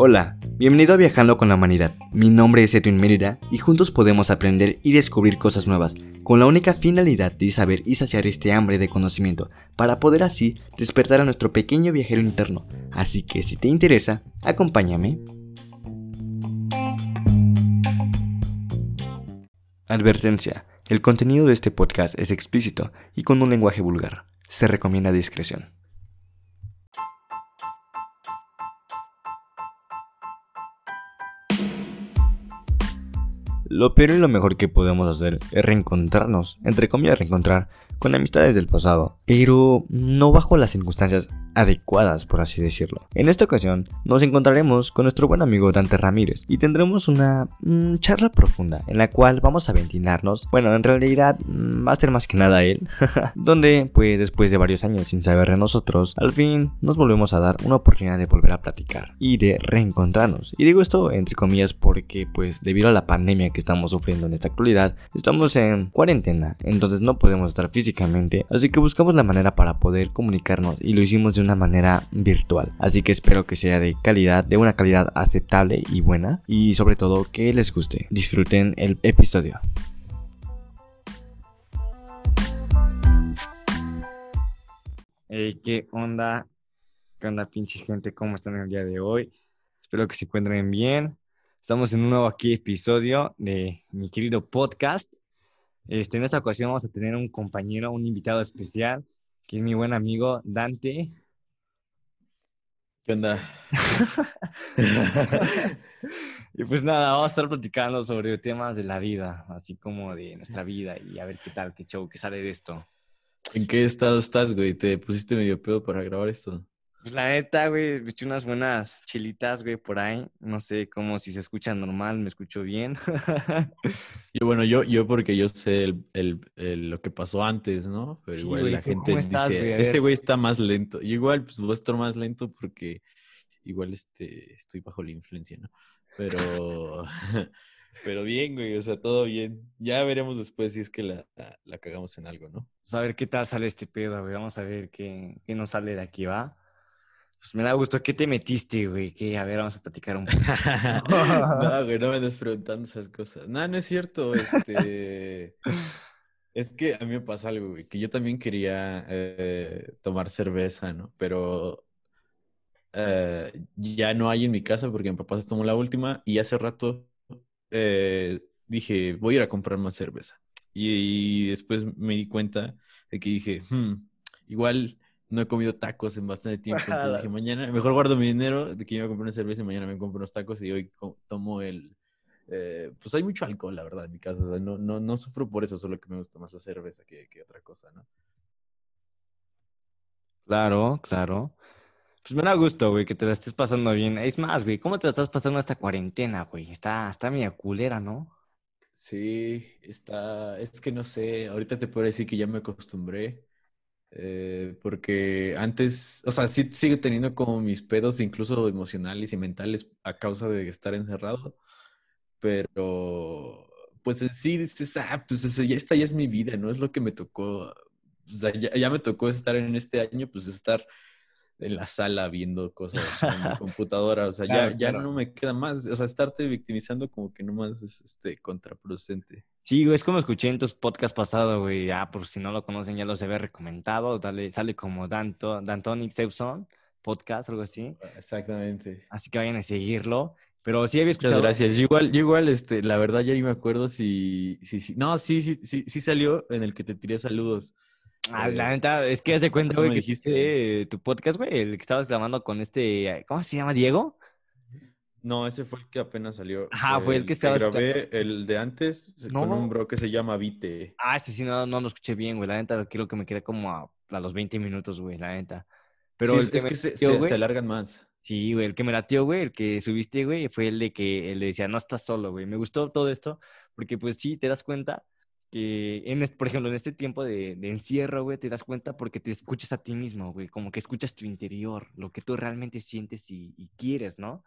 Hola, bienvenido a Viajando con la Humanidad. Mi nombre es Edwin Mérida y juntos podemos aprender y descubrir cosas nuevas, con la única finalidad de saber y saciar este hambre de conocimiento, para poder así despertar a nuestro pequeño viajero interno. Así que si te interesa, acompáñame. Advertencia. El contenido de este podcast es explícito y con un lenguaje vulgar. Se recomienda discreción. Lo peor y lo mejor que podemos hacer es reencontrarnos, entre comillas reencontrar, con amistades del pasado, pero no bajo las circunstancias adecuadas, por así decirlo. En esta ocasión nos encontraremos con nuestro buen amigo Dante Ramírez y tendremos una mm, charla profunda en la cual vamos a ventilarnos, bueno, en realidad mm, va a ser más que nada él, donde pues después de varios años sin saber de nosotros, al fin nos volvemos a dar una oportunidad de volver a platicar y de reencontrarnos. Y digo esto entre comillas porque pues debido a la pandemia que estamos sufriendo en esta actualidad, estamos en cuarentena, entonces no podemos estar físicamente así que buscamos la manera para poder comunicarnos y lo hicimos de una manera virtual. Así que espero que sea de calidad, de una calidad aceptable y buena, y sobre todo que les guste. Disfruten el episodio. ¿Qué onda? ¿Qué onda pinche gente? ¿Cómo están el día de hoy? Espero que se encuentren bien. Estamos en un nuevo aquí episodio de mi querido podcast. Este, en esta ocasión vamos a tener un compañero, un invitado especial, que es mi buen amigo Dante. ¿Qué onda? y pues nada, vamos a estar platicando sobre temas de la vida, así como de nuestra vida y a ver qué tal, qué show, qué sale de esto. ¿En qué estado estás, güey? ¿Te pusiste medio pedo para grabar esto? Pues la neta, güey, me eché unas buenas chilitas, güey, por ahí. No sé cómo si se escucha normal, me escucho bien. y bueno, yo, yo porque yo sé el, el, lo que pasó antes, ¿no? Pero igual la gente dice, ese güey está más lento. Y igual, pues voy a estar más lento porque igual este, estoy bajo la influencia, ¿no? Pero, pero bien, güey, o sea, todo bien. Ya veremos después si es que la, la, cagamos en algo, ¿no? Vamos a ver qué tal sale este pedo, güey. Vamos a ver qué, qué nos sale de aquí, ¿va? Pues me da gusto. ¿Qué te metiste, güey? Que a ver, vamos a platicar un poco. no, güey, no me andes preguntando esas cosas. No, no es cierto. Este... es que a mí me pasa algo, güey, que yo también quería eh, tomar cerveza, ¿no? Pero eh, ya no hay en mi casa porque mi papá se tomó la última y hace rato eh, dije, voy a ir a comprar más cerveza. Y, después me di cuenta de que dije, hmm, igual no he comido tacos en bastante tiempo. Entonces dije, mañana, mejor guardo mi dinero de que yo me a comprar una cerveza y mañana me compro unos tacos y hoy tomo el... Eh, pues hay mucho alcohol, la verdad, en mi casa. no, no, no sufro por eso, solo que me gusta más la cerveza que, que otra cosa, ¿no? Claro, claro. Pues me da gusto, güey, que te la estés pasando bien. Es más, güey, ¿cómo te la estás pasando esta cuarentena, güey? Está, está media culera, ¿no? Sí, está, es que no sé, ahorita te puedo decir que ya me acostumbré. Eh, porque antes, o sea, sí sigo teniendo como mis pedos, incluso emocionales y mentales, a causa de estar encerrado. Pero, pues en sí dices, ah, pues ya esta ya es mi vida, no es lo que me tocó. O sea, ya, ya me tocó estar en este año, pues estar en la sala viendo cosas en mi computadora. O sea, ya, ya no me queda más. O sea, estarte victimizando como que nomás es este, contraproducente. Sí, güey, es como escuché en tus podcasts pasados, güey. Ah, por si no lo conocen, ya los había recomendado. Dale, sale como Danto, Dantonic Sebson, podcast, algo así. Exactamente. Así que vayan a seguirlo. Pero sí había escuchado. Muchas gracias. igual, igual, este, la verdad ya ni me acuerdo si, si, si. No, sí, sí, sí, sí salió en el que te tiré saludos. Ah, la neta, es que de cuenta, güey, que dijiste tu podcast, güey, el que estabas grabando con este, ¿cómo se llama? ¿Diego? No, ese fue el que apenas salió. Ajá, fue el que estaba grabé el de antes con un bro que se llama Vite. Ah, ese sí, no, no lo escuché bien, güey. La neta, quiero que me quede como a, los 20 minutos, güey, la neta. Pero es que se, alargan más. Sí, güey, el que me latió, güey, el que subiste, güey, fue el de que él le decía, no estás solo, güey. Me gustó todo esto, porque pues sí, te das cuenta que, en por ejemplo, en este tiempo de, encierro, güey, te das cuenta porque te escuchas a ti mismo, güey, como que escuchas tu interior, lo que tú realmente sientes y, quieres, ¿no?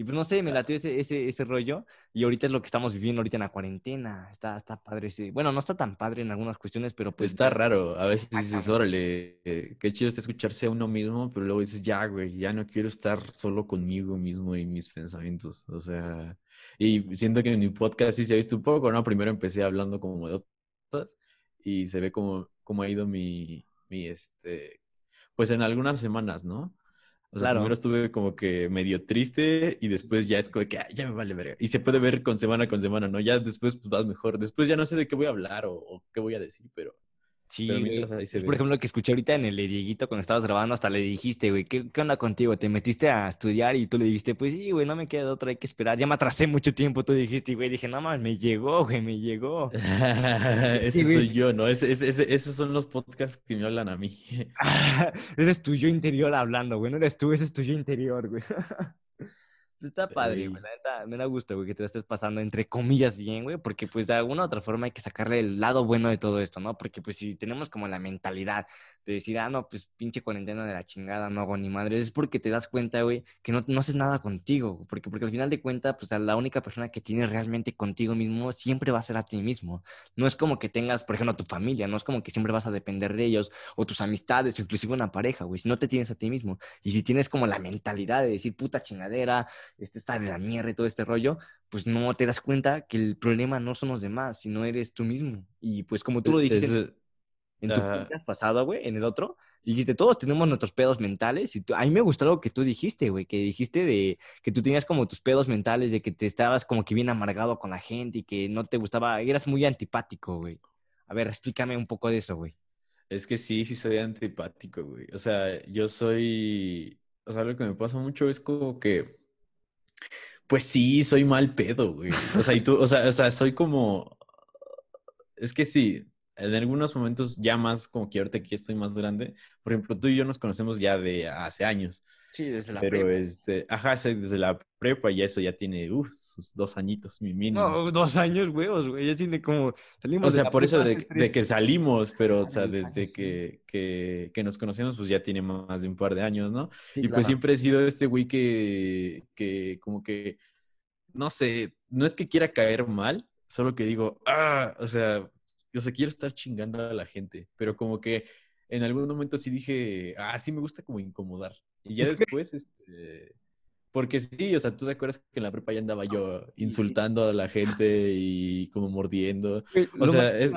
Y pues no sé, me latió ese, ese, ese rollo. Y ahorita es lo que estamos viviendo ahorita en la cuarentena. Está, está padre. Sí. Bueno, no está tan padre en algunas cuestiones, pero pues. Está raro. A veces dices, órale, eh, qué chido está escucharse a uno mismo, pero luego dices, ya, güey, ya no quiero estar solo conmigo mismo y mis pensamientos. O sea, y siento que en mi podcast sí se ha visto un poco, ¿no? Primero empecé hablando como de otras y se ve como, como ha ido mi, mi, este, pues en algunas semanas, ¿no? O sea, primero estuve como que medio triste y después ya es como que ya me vale verga. Y se puede ver con semana con semana, ¿no? Ya después pues vas mejor. Después ya no sé de qué voy a hablar o qué voy a decir, pero Sí, por ejemplo, lo que escuché ahorita en el Dieguito cuando estabas grabando, hasta le dijiste, güey, ¿qué, ¿qué, onda contigo? Te metiste a estudiar y tú le dijiste, pues sí, güey, no me queda otra, hay que esperar. Ya me atrasé mucho tiempo, tú dijiste, güey, dije, no mames, me llegó, güey, me llegó. ese soy yo, ¿no? Ese, ese, esos son los podcasts que me hablan a mí. ese es tu yo interior hablando, güey, no eres tú, ese es tu yo interior, güey. Está padre, güey. La neta, me da gusto, güey, que te estés pasando entre comillas bien, güey, porque pues de alguna u otra forma hay que sacarle el lado bueno de todo esto, ¿no? Porque pues si tenemos como la mentalidad de decir, ah, no, pues pinche cuarentena de la chingada, no hago ni madre, es porque te das cuenta, güey, que no, no haces nada contigo, porque, porque al final de cuentas, pues la única persona que tienes realmente contigo mismo siempre va a ser a ti mismo. No es como que tengas, por ejemplo, a tu familia, no es como que siempre vas a depender de ellos, o tus amistades, o inclusive una pareja, güey, si no te tienes a ti mismo. Y si tienes como la mentalidad de decir, puta chingadera, este está de la mierda y todo este rollo, pues no te das cuenta que el problema no son los demás, sino eres tú mismo. Y pues como tú lo dijiste en tu podcast pasado, güey, en el otro, dijiste, todos tenemos nuestros pedos mentales. Y a mí me gustó algo que tú dijiste, güey, que dijiste de que tú tenías como tus pedos mentales, de que te estabas como que bien amargado con la gente y que no te gustaba, eras muy antipático, güey. A ver, explícame un poco de eso, güey. Es que sí, sí soy antipático, güey. O sea, yo soy, o sea, lo que me pasa mucho es como que pues sí, soy mal pedo, güey. O sea, y tú, o sea, o sea, soy como. Es que sí, en algunos momentos ya más como que ahorita que estoy más grande. Por ejemplo, tú y yo nos conocemos ya de hace años. Sí, desde la prepa. Pero este, ajá, desde la prepa y eso ya tiene, uff, sus dos añitos, mi mínimo. No, dos años, huevos, güey, ya tiene como, salimos O sea, por eso de, que salimos, pero, o sea, desde que, que, que, nos conocemos, pues ya tiene más de un par de años, ¿no? y pues siempre he sido este güey que, que como que, no sé, no es que quiera caer mal, solo que digo, ah, o sea, yo sé, quiero estar chingando a la gente, pero como que en algún momento sí dije, ah, sí me gusta como incomodar. Y ya después, este, porque sí, o sea, tú te acuerdas que en la prepa ya andaba yo insultando a la gente y como mordiendo. o sea, es...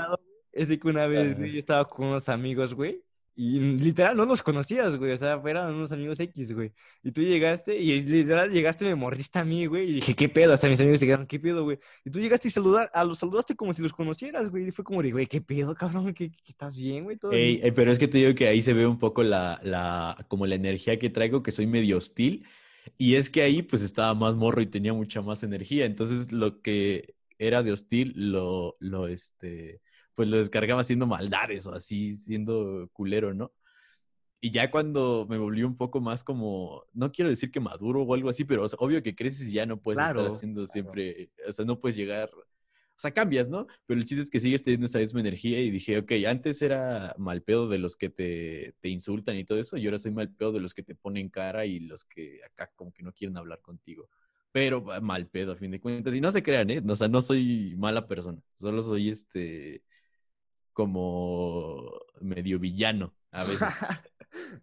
Es de que una vez, yo estaba con unos amigos, güey, y literal no los conocías, güey. O sea, eran unos amigos X, güey. Y tú llegaste y literal llegaste, me morriste a mí, güey. Y dije, ¿qué pedo? Hasta mis amigos se quedaron, ¿qué pedo, güey? Y tú llegaste y saludar, a los saludaste como si los conocieras, güey. Y fue como, güey, ¿qué pedo, cabrón? ¿Qué, estás bien, güey? Ey, pero es que te digo que ahí se ve un poco la, la, como la energía que traigo, que soy medio hostil. Y es que ahí, pues, estaba más morro y tenía mucha más energía. Entonces, lo que era de hostil, lo, lo, este pues lo descargaba haciendo maldades o así, siendo culero, ¿no? Y ya cuando me volví un poco más como, no quiero decir que maduro o algo así, pero obvio que creces y ya no puedes estar haciendo siempre, o sea, no puedes llegar, o sea, cambias, ¿no? Pero el chiste es que sigues teniendo esa misma energía y dije, ok, antes era mal pedo de los que te, te insultan y todo eso, y ahora soy mal pedo de los que te ponen cara y los que acá como que no quieren hablar contigo. Pero mal pedo a fin de cuentas. Y no se crean, ¿eh? O sea, no soy mala persona, solo soy este como medio villano a veces.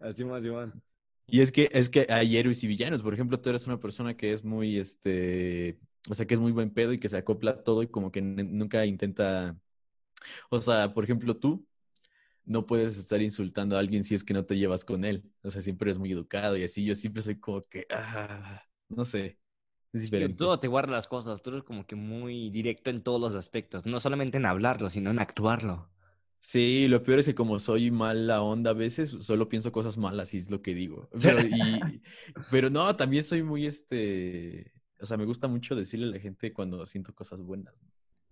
Así más, Iván. Y es que, es que hay héroes y villanos. Por ejemplo, tú eres una persona que es muy, este, o sea, que es muy buen pedo y que se acopla todo y como que nunca intenta, o sea, por ejemplo, tú no puedes estar insultando a alguien si es que no te llevas con él. O sea, siempre eres muy educado y así. Yo siempre soy como que, ah, no sé. Es diferente. Todo te guarda las cosas. Tú eres como que muy directo en todos los aspectos. No solamente en hablarlo, sino en actuarlo. Sí, lo peor es que como soy mala onda a veces, solo pienso cosas malas y es lo que digo. Pero, pero no, también soy muy, este, o sea, me gusta mucho decirle a la gente cuando siento cosas buenas,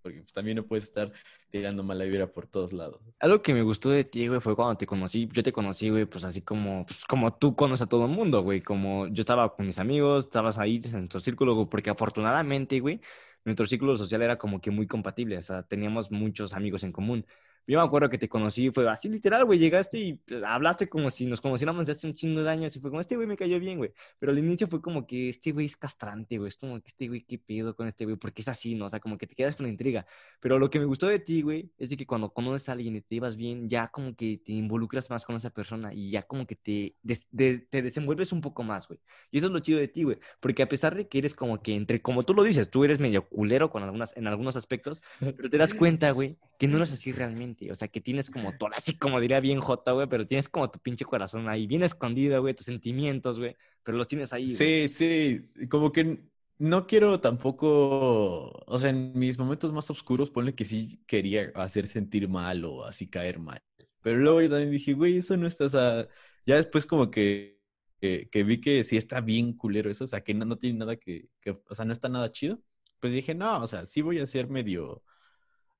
porque pues, también no puedes estar tirando mala vibra por todos lados. Algo que me gustó de ti, güey, fue cuando te conocí. Yo te conocí, güey, pues así como, pues, como tú conoces a todo el mundo, güey. Como yo estaba con mis amigos, estabas ahí en nuestro círculo, porque afortunadamente, güey, nuestro círculo social era como que muy compatible. O sea, teníamos muchos amigos en común. Yo me acuerdo que te conocí, fue así literal, güey, llegaste y hablaste como si nos conociéramos de hace un chingo de años y fue como, este güey me cayó bien, güey. Pero al inicio fue como que este güey es castrante, güey, es como que este güey, ¿qué pedo con este güey? Porque es así, ¿no? O sea, como que te quedas con la intriga. Pero lo que me gustó de ti, güey, es de que cuando conoces a alguien y te llevas bien, ya como que te involucras más con esa persona y ya como que te, te desenvuelves un poco más, güey. Y eso es lo chido de ti, güey, porque a pesar de que eres como que entre, como tú lo dices, tú eres medio culero con algunas, en algunos aspectos, pero te das cuenta, güey, que no eres así realmente. O sea, que tienes como todo, así como diría bien Jota, güey, pero tienes como tu pinche corazón ahí, bien escondido, güey, tus sentimientos, güey, pero los tienes ahí. Sí, sí, como que no quiero tampoco, o sea, en mis momentos más oscuros, ponle que sí quería hacer sentir mal o así caer mal. Pero luego yo también dije, güey, eso no está, o sea, ya después como que, que, vi que sí está bien culero eso, o sea, que no, no tiene nada que, que, o sea, no está nada chido. Pues dije, no, o sea, sí voy a ser medio,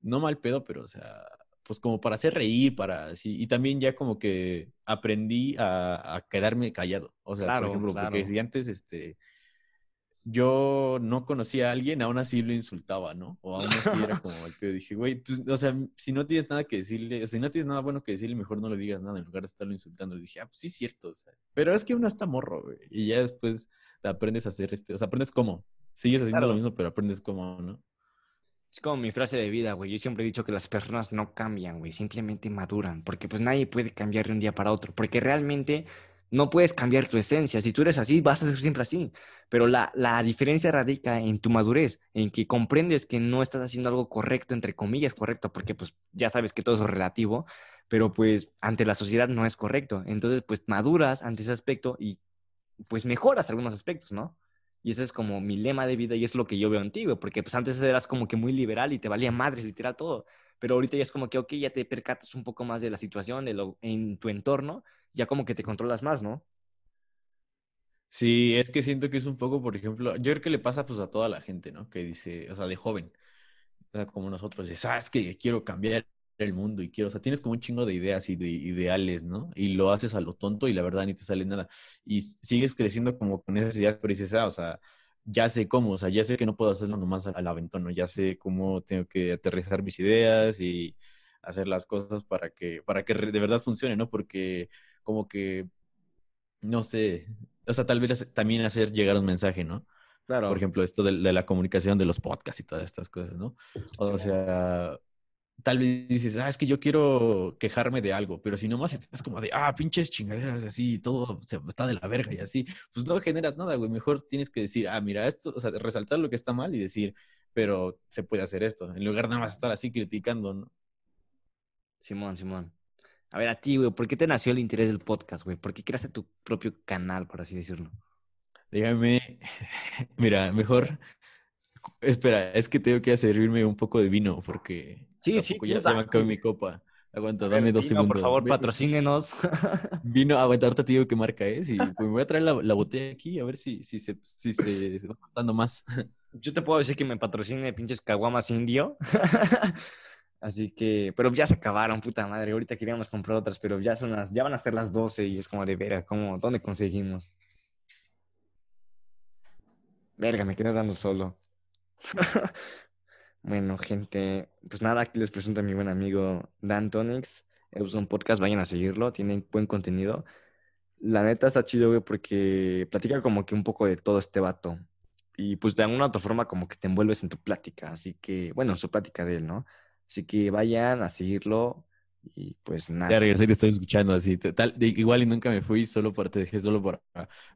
no mal pedo, pero, o sea, pues como para hacer reír, para así, y también ya como que aprendí a, quedarme callado. O sea, por ejemplo, porque si antes, este, yo no conocía a alguien, aún así lo insultaba, ¿no? O aún así era como el que dije, güey, pues, o sea, si no tienes nada que decirle, si no tienes nada bueno que decirle, mejor no le digas nada en lugar de estarlo insultando. Le dije, ah, pues sí, es cierto, o sea, pero es que uno está morro, güey, y ya después aprendes a hacer este, o sea, aprendes cómo, sigues haciendo lo mismo, pero aprendes cómo, ¿no? Es como mi frase de vida, güey. Yo siempre he dicho que las personas no cambian, güey. Simplemente maduran. Porque pues nadie puede cambiar de un día para otro. Porque realmente no puedes cambiar tu esencia. Si tú eres así, vas a ser siempre así. Pero la, la, diferencia radica en tu madurez, en que comprendes que no estás haciendo algo correcto, entre comillas, correcto, porque pues ya sabes que todo es relativo, pero pues ante la sociedad no es correcto. Entonces pues maduras ante ese aspecto y pues mejoras algunos aspectos, ¿no? Y ese es como mi lema de vida y es lo que yo veo en ti, porque pues antes eras como que muy liberal y te valía madres literal todo, pero ahorita ya es como que, ok, ya te percatas un poco más de la situación, de lo, en tu entorno, ya como que te controlas más, ¿no? Sí, es que siento que es un poco, por ejemplo, yo creo que le pasa pues a toda la gente, ¿no? Que dice, o sea, de joven, o sea, como nosotros, dices, ah, es que quiero cambiar el mundo y quiero, o sea, tienes como un chingo de ideas y de ideales, ¿no? Y lo haces a lo tonto y la verdad ni te sale nada. Y sigues creciendo como con esas ideas, pero dices, ah, o sea, ya sé cómo, o sea, ya sé que no puedo hacerlo nomás al aventón, ¿no? Ya sé cómo tengo que aterrizar mis ideas y hacer las cosas para que, para que de verdad funcione, ¿no? Porque como que, no sé, o sea, tal vez también hacer llegar un mensaje, ¿no? Claro. Por ejemplo, esto de, de la comunicación de los podcasts y todas estas cosas, ¿no? O sea, tal vez dices, ah, es que yo quiero quejarme de algo, pero si nomás estás como de, ah, pinches chingaderas, así, todo se, está de la verga y así, pues no generas nada, güey. Mejor tienes que decir, ah, mira, esto, o sea, resaltar lo que está mal y decir, pero se puede hacer esto, en lugar de nada más estar así criticando, ¿no? Simón, Simón. A ver, a ti, güey, ¿por qué te nació el interés del podcast, güey? ¿Por qué creaste tu propio canal, por así decirlo? Dígame, mira, mejor Espera, es que tengo que servirme un poco de vino porque sí, sí, ya, ya me acabé mi copa. Aguanta, dame dos segundos. Por favor, patrocínenos. Vino, aguanta, ahorita te digo qué marca es y pues, me voy a traer la, botella aquí a ver si, si, se, si se, va contando más. Yo te puedo decir que me patrocine pinches caguamas indio. Así que, pero ya se acabaron, puta madre. Ahorita queríamos comprar otras, pero ya son las, ya van a ser las 12 y es como de vera, ¿cómo, ¿dónde conseguimos? Verga, me quedé dando solo. bueno, gente, pues nada, aquí les presento a mi buen amigo Dan Tonix. Es un podcast, vayan a seguirlo, tiene buen contenido. La neta está chido, güey, porque platica como que un poco de todo este vato. Y pues de alguna otra forma como que te envuelves en tu plática. Así que, bueno, en su plática de él, ¿no? Así que vayan a seguirlo y pues nada. Ya regresé y te estoy escuchando así. Tal, igual y nunca me fui, solo para te dejé solo para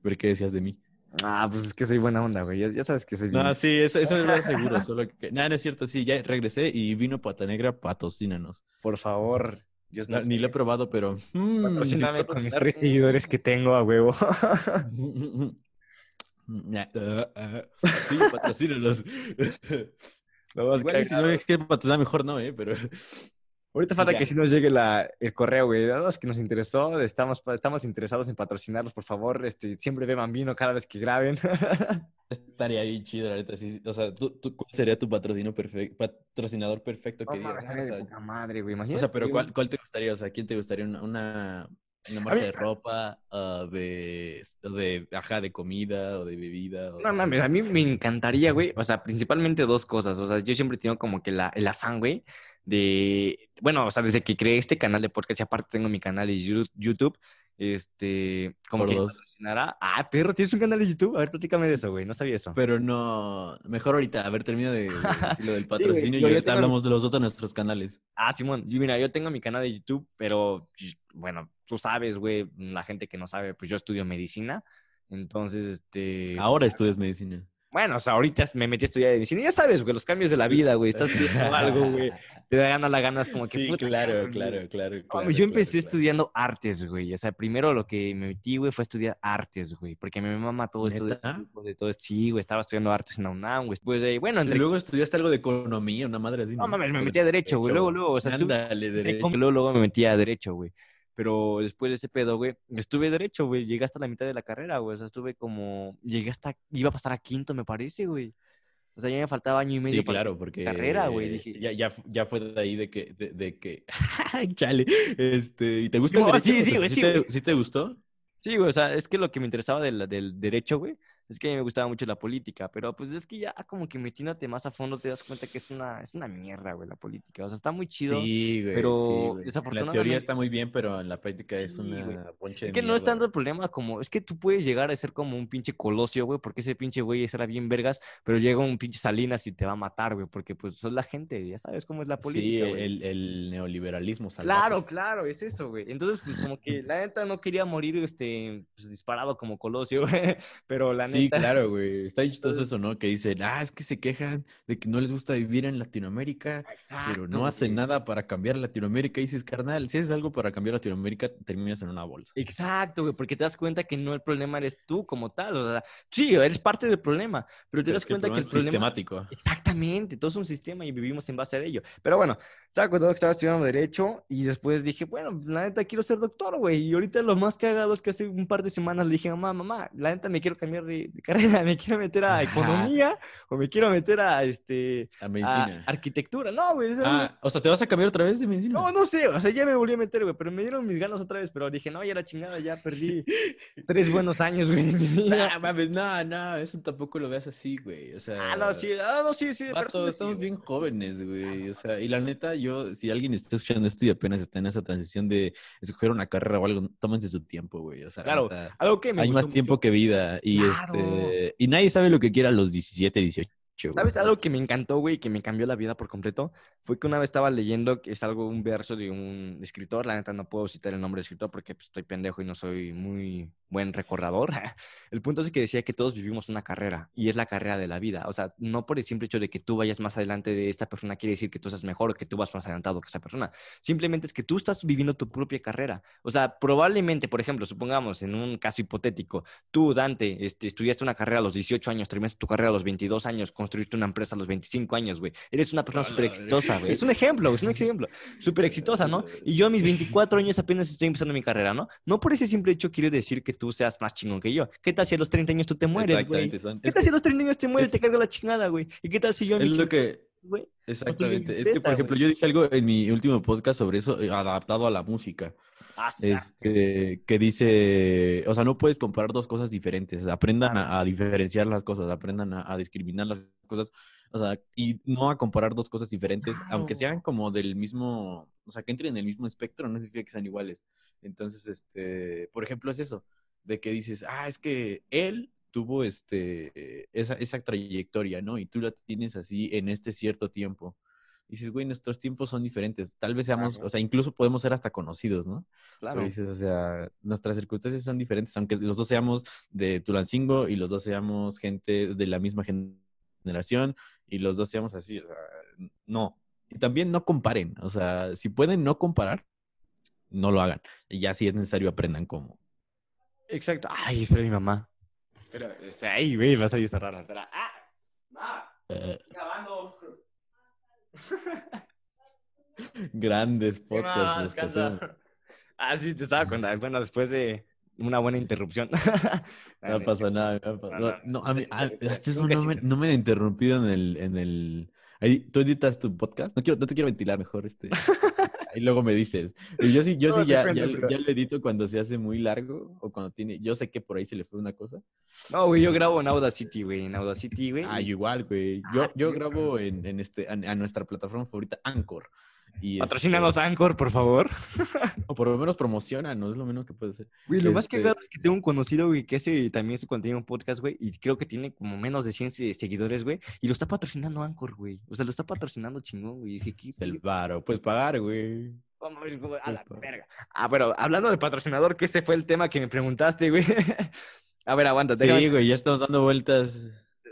ver qué decías de mí. Ah, pues es que soy buena onda, güey. Ya, sabes que soy. No, sí, eso, eso es lo seguro. Solo que. Nada, no es cierto. Sí, ya regresé y vino Pata Negra, patrocínanos. Por favor. Dios no, ni lo he probado, pero. Mmm, Patrocíname con mis tres seguidores que tengo a huevo. sí, patrocínanos. No, Igual que si no es que patrocinar mejor no, ¿eh? Pero. Ahorita falta que si nos llegue la, el correo, güey. Los que nos interesó, estamos, estamos interesados en patrocinarlos, por favor. Este, siempre beban vino cada vez que graben. Estaría ahí chido, la neta. o sea, ¿tú, ¿cuál sería tu patrocino patrocinador perfecto que digas? madre, güey. O sea, pero ¿cuál, ¿cuál te gustaría? O sea, ¿quién te gustaría? ¿Una, una, marca de ropa? Uh, de, de, ajá, de comida o de bebida? No mames, a mí me encantaría, güey. O sea, principalmente dos cosas. O sea, yo siempre tengo como que la, el afán, güey de, bueno, o sea, desde que creé este canal de podcast y aparte tengo mi canal de YouTube, este, como que Ah, perro, tienes un canal de YouTube. A ver, platícame de eso, güey. No sabía eso. Pero no. Mejor ahorita. A ver, termina de, decir lo del patrocinio y ahorita hablamos de los otros nuestros canales. Ah, Simón. Yo, mira, yo tengo mi canal de YouTube, pero bueno, tú sabes, güey. La gente que no sabe, pues yo estudio medicina. Entonces, este. Ahora estudias medicina. Bueno, o sea, ahorita me metí a estudiar medicina. Ya sabes, güey, los cambios de la vida, güey. Estás estudiando algo, güey. Te da ganas las ganas como que... Sí, claro, claro, claro, claro, Yo empecé estudiando artes, güey. O sea, primero lo que me metí, güey, fue estudiar artes, güey. Porque mi mamá todo esto de, todo. Sí, güey, estaba estudiando artes en la UNAM, güey. Pues, de, bueno, entre... Y luego estudiaste algo de economía, una madre así. No, mames, me metí a derecho, güey. Luego, luego, o sea, estuve... derecho. Luego, luego me metí a derecho, güey. Pero después de ese pedo, güey, estuve derecho, güey. Llegué hasta la mitad de la carrera, güey. O sea, estuve como. Llegué hasta. Iba a pasar a quinto, me parece, güey. O sea, ya me faltaba año y medio sí, claro, porque carrera, güey. Dije... Ya, ya, ya fue de ahí de que. De, de que... Chale. Este, ¿Y te gusta el derecho? Sí, sí, güey. ¿sí, te, te gustó? Sí, güey. O sea, es que lo que me interesaba del, del derecho, güey, es que a mí me gustaba mucho la política, pero pues es que ya como que metiéndote más a fondo te das cuenta que es una, es una mierda, güey, la política. O sea, está muy chido. Sí, güey. Pero desafortunadamente... La teoría está muy bien, pero en la práctica es una ponche Es que no es tanto el problema como, es que tú puedes llegar a ser como un pinche colosio, güey, porque ese pinche güey será bien vergas, pero llega un pinche Salinas y te va a matar, güey, porque pues sos la gente, ya sabes cómo es la política. Sí, el, el, neoliberalismo salvaje. Claro, claro, es eso, güey. Entonces, pues como que la neta no quería morir, este, pues, disparado como colosio, güey, pero la neta... Sí, claro, güey. Está chistoso eso, ¿no? Que dicen, ah, es que se quejan de que no les gusta vivir en Latinoamérica, pero no hacen nada para cambiar Latinoamérica. Y dices, carnal, si haces algo para cambiar Latinoamérica, terminas en una bolsa. Exacto, güey, porque te das cuenta que no el problema eres tú como tal. O sea, sí, eres parte del problema, pero te das cuenta que el problema... Es sistemático. Exactamente, todo es un sistema y vivimos en base a ello. Pero bueno, estaba contando que estaba estudiando Derecho y después dije, bueno, la neta quiero ser doctor, güey. Y ahorita lo más cagado es que hace un par de semanas le dije, mamá, mamá, la neta me quiero cambiar de, de carrera, me quiero meter a economía o me quiero meter a este a medicina. arquitectura. No, güey. Ah, o sea, ¿te vas a cambiar otra vez de medicina? No, no sé, o sea, ya me volví a meter, güey, pero me dieron mis ganas otra vez, pero dije, no, ya la chingada, ya perdí tres buenos años, güey. No, mames, no, no, eso tampoco lo veas así, güey. O sea, ah, no, sí, ah, no, sí, sí. Vato, estamos bien jóvenes, güey. O sea, y la neta, yo, si alguien está escuchando esto y apenas está en esa transición de escoger una carrera o algo, tómense su tiempo, güey. O sea, claro, algo que me hay más tiempo que vida y este y nadie sabe lo que quiera a los 17, 18. ¿Sabes algo que me encantó, güey, que me cambió la vida por completo? Fue que una vez estaba leyendo que es algo, un verso de un escritor, la neta no puedo citar el nombre del escritor porque pues, estoy pendejo y no soy muy buen recordador. El punto es que decía que todos vivimos una carrera y es la carrera de la vida. O sea, no por el simple hecho de que tú vayas más adelante de esta persona quiere decir que tú seas mejor o que tú vas más adelantado que esa persona. Simplemente es que tú estás viviendo tu propia carrera. O sea, probablemente, por ejemplo, supongamos en un caso hipotético, tú, Dante, este, estudiaste una carrera a los 18 años, terminaste tu carrera a los 22 años, construiste una empresa a los 25 años, güey. Eres una persona súper exitosa, güey. Es un ejemplo, es un ejemplo. Súper exitosa, ¿no? Y yo a mis 24 años apenas estoy empezando mi carrera, ¿no? No por ese simple hecho quiere decir que tú seas más chingón que yo. ¿Qué tal si a los 30 años tú te mueres, güey? ¿Qué tal si a los 30 años te mueres te carga la chingada, güey? ¿Y qué tal si yo... Es lo que... Exactamente. es que, por ejemplo, yo dije algo en mi último podcast sobre eso, eh, adaptado a la música. Ah, es que, dice, o sea, no puedes comparar dos cosas diferentes. Aprendan a, diferenciar las cosas, aprendan a, discriminar las cosas, o sea, y no a comparar dos cosas diferentes, aunque sean como del mismo, o sea, que entren en el mismo espectro, no significa que sean iguales. Entonces, este, por ejemplo, es eso, de que dices, ah, es que él tuvo este, esa, esa trayectoria, ¿no? Y tú la tienes así en este cierto tiempo. Y dices, güey, nuestros tiempos son diferentes. Tal vez seamos, o sea, incluso podemos ser hasta conocidos, ¿no? Claro. Pero dices, o sea, nuestras circunstancias son diferentes, aunque los dos seamos de Tulancingo y los dos seamos gente de la misma generación y los dos seamos así, o sea, no. Y también no comparen, o sea, si pueden no comparar, no lo hagan. Y ya si es necesario aprendan cómo. Exacto. Ay, espera mi mamá. Espera, está ahí, güey, va a salir esta rara. Espera. ¡Ah! ¡Ma! Uh, grabando. Grandes podcasts Ah, sí, te estaba contando. Bueno, después de una buena interrupción. no pasa nada. No, no, a mí, hasta eso no me, no me han interrumpido en el, en el... ¿Tú editas tu podcast? No, quiero, no te quiero ventilar mejor. Este. Y luego me dices. Y yo sí, yo sí ya, ya, ya, lo edito cuando se hace muy largo o cuando tiene. Yo sé que por ahí se le fue una cosa. No, güey, yo grabo en Audacity, güey. En Audacity, güey. Ah, igual, güey. Yo, ah, yo grabo en, en este, a, nuestra plataforma favorita, Anchor. Y Patrocínanos este... Anchor, por favor. o por lo menos promociona, no es lo menos que puede ser. Güey, lo más que este es que tengo un conocido, güey, que hace también su contenido en podcast, güey, y creo que tiene como menos de 100 seguidores, güey, y lo está patrocinando Anchor, güey. O sea, lo está patrocinando chingón, güey. Dije, El varo, pues pagar, güey. A la verga. Ah, bueno, hablando de patrocinador, que ese fue el tema que me preguntaste, güey. a ver, aguántate. Sí, güey, ya estamos dando vueltas.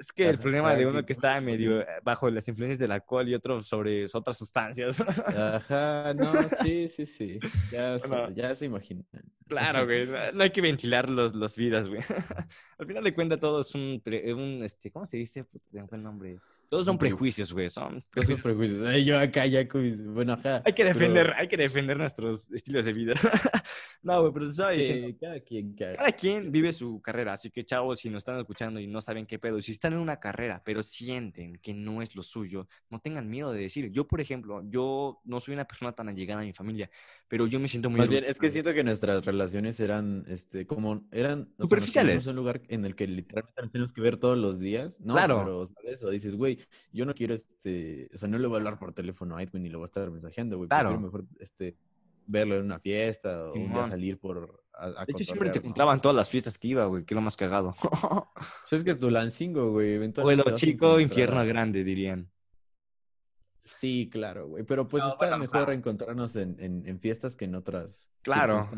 Es que el problema de uno que está medio bajo las influencias del alcohol y otro sobre otras sustancias. Ajá, no, sí, sí, sí. Ya, ya se imaginan. Claro, güey. No hay que ventilar los, los vidas, güey. Al final de cuentas, todo es un, un este, ¿cómo se dice? Se fue el nombre. Todos son prejuicios, güey. Son prejuicios. prejuicios. yo acá ya, bueno, acá. Hay que defender, hay que defender nuestros estilos de vida. no, güey, pero sabes. Sí, cada quien, cada... quien vive su carrera. Así que, chavos, si nos están escuchando y no saben qué pedo, si están en una carrera, pero sienten que no es lo suyo, no tengan miedo de decir. Yo, por ejemplo, yo no soy una persona tan allegada a mi familia, pero yo me siento muy. Más bien, es que siento que nuestras relaciones eran, este, como, eran. Superficiales. un lugar en el que literalmente tenemos que ver todos los días. No, claro. Pero eso dices, güey, yo no quiero, este, o sea, no le voy a hablar por teléfono a Edwin ni lo voy a estar mensajeando, güey. Claro. mejor, este, verlo en una fiesta o un día salir por... A, de hecho, siempre te encontraban todas las fiestas que iba, güey, que lo más cagado. pues es que es Tulancingo, güey. Bueno, chico, infierno grande, dirían. Sí, claro, güey. Pero pues está mejor reencontrarnos en, en, fiestas que en otras Claro.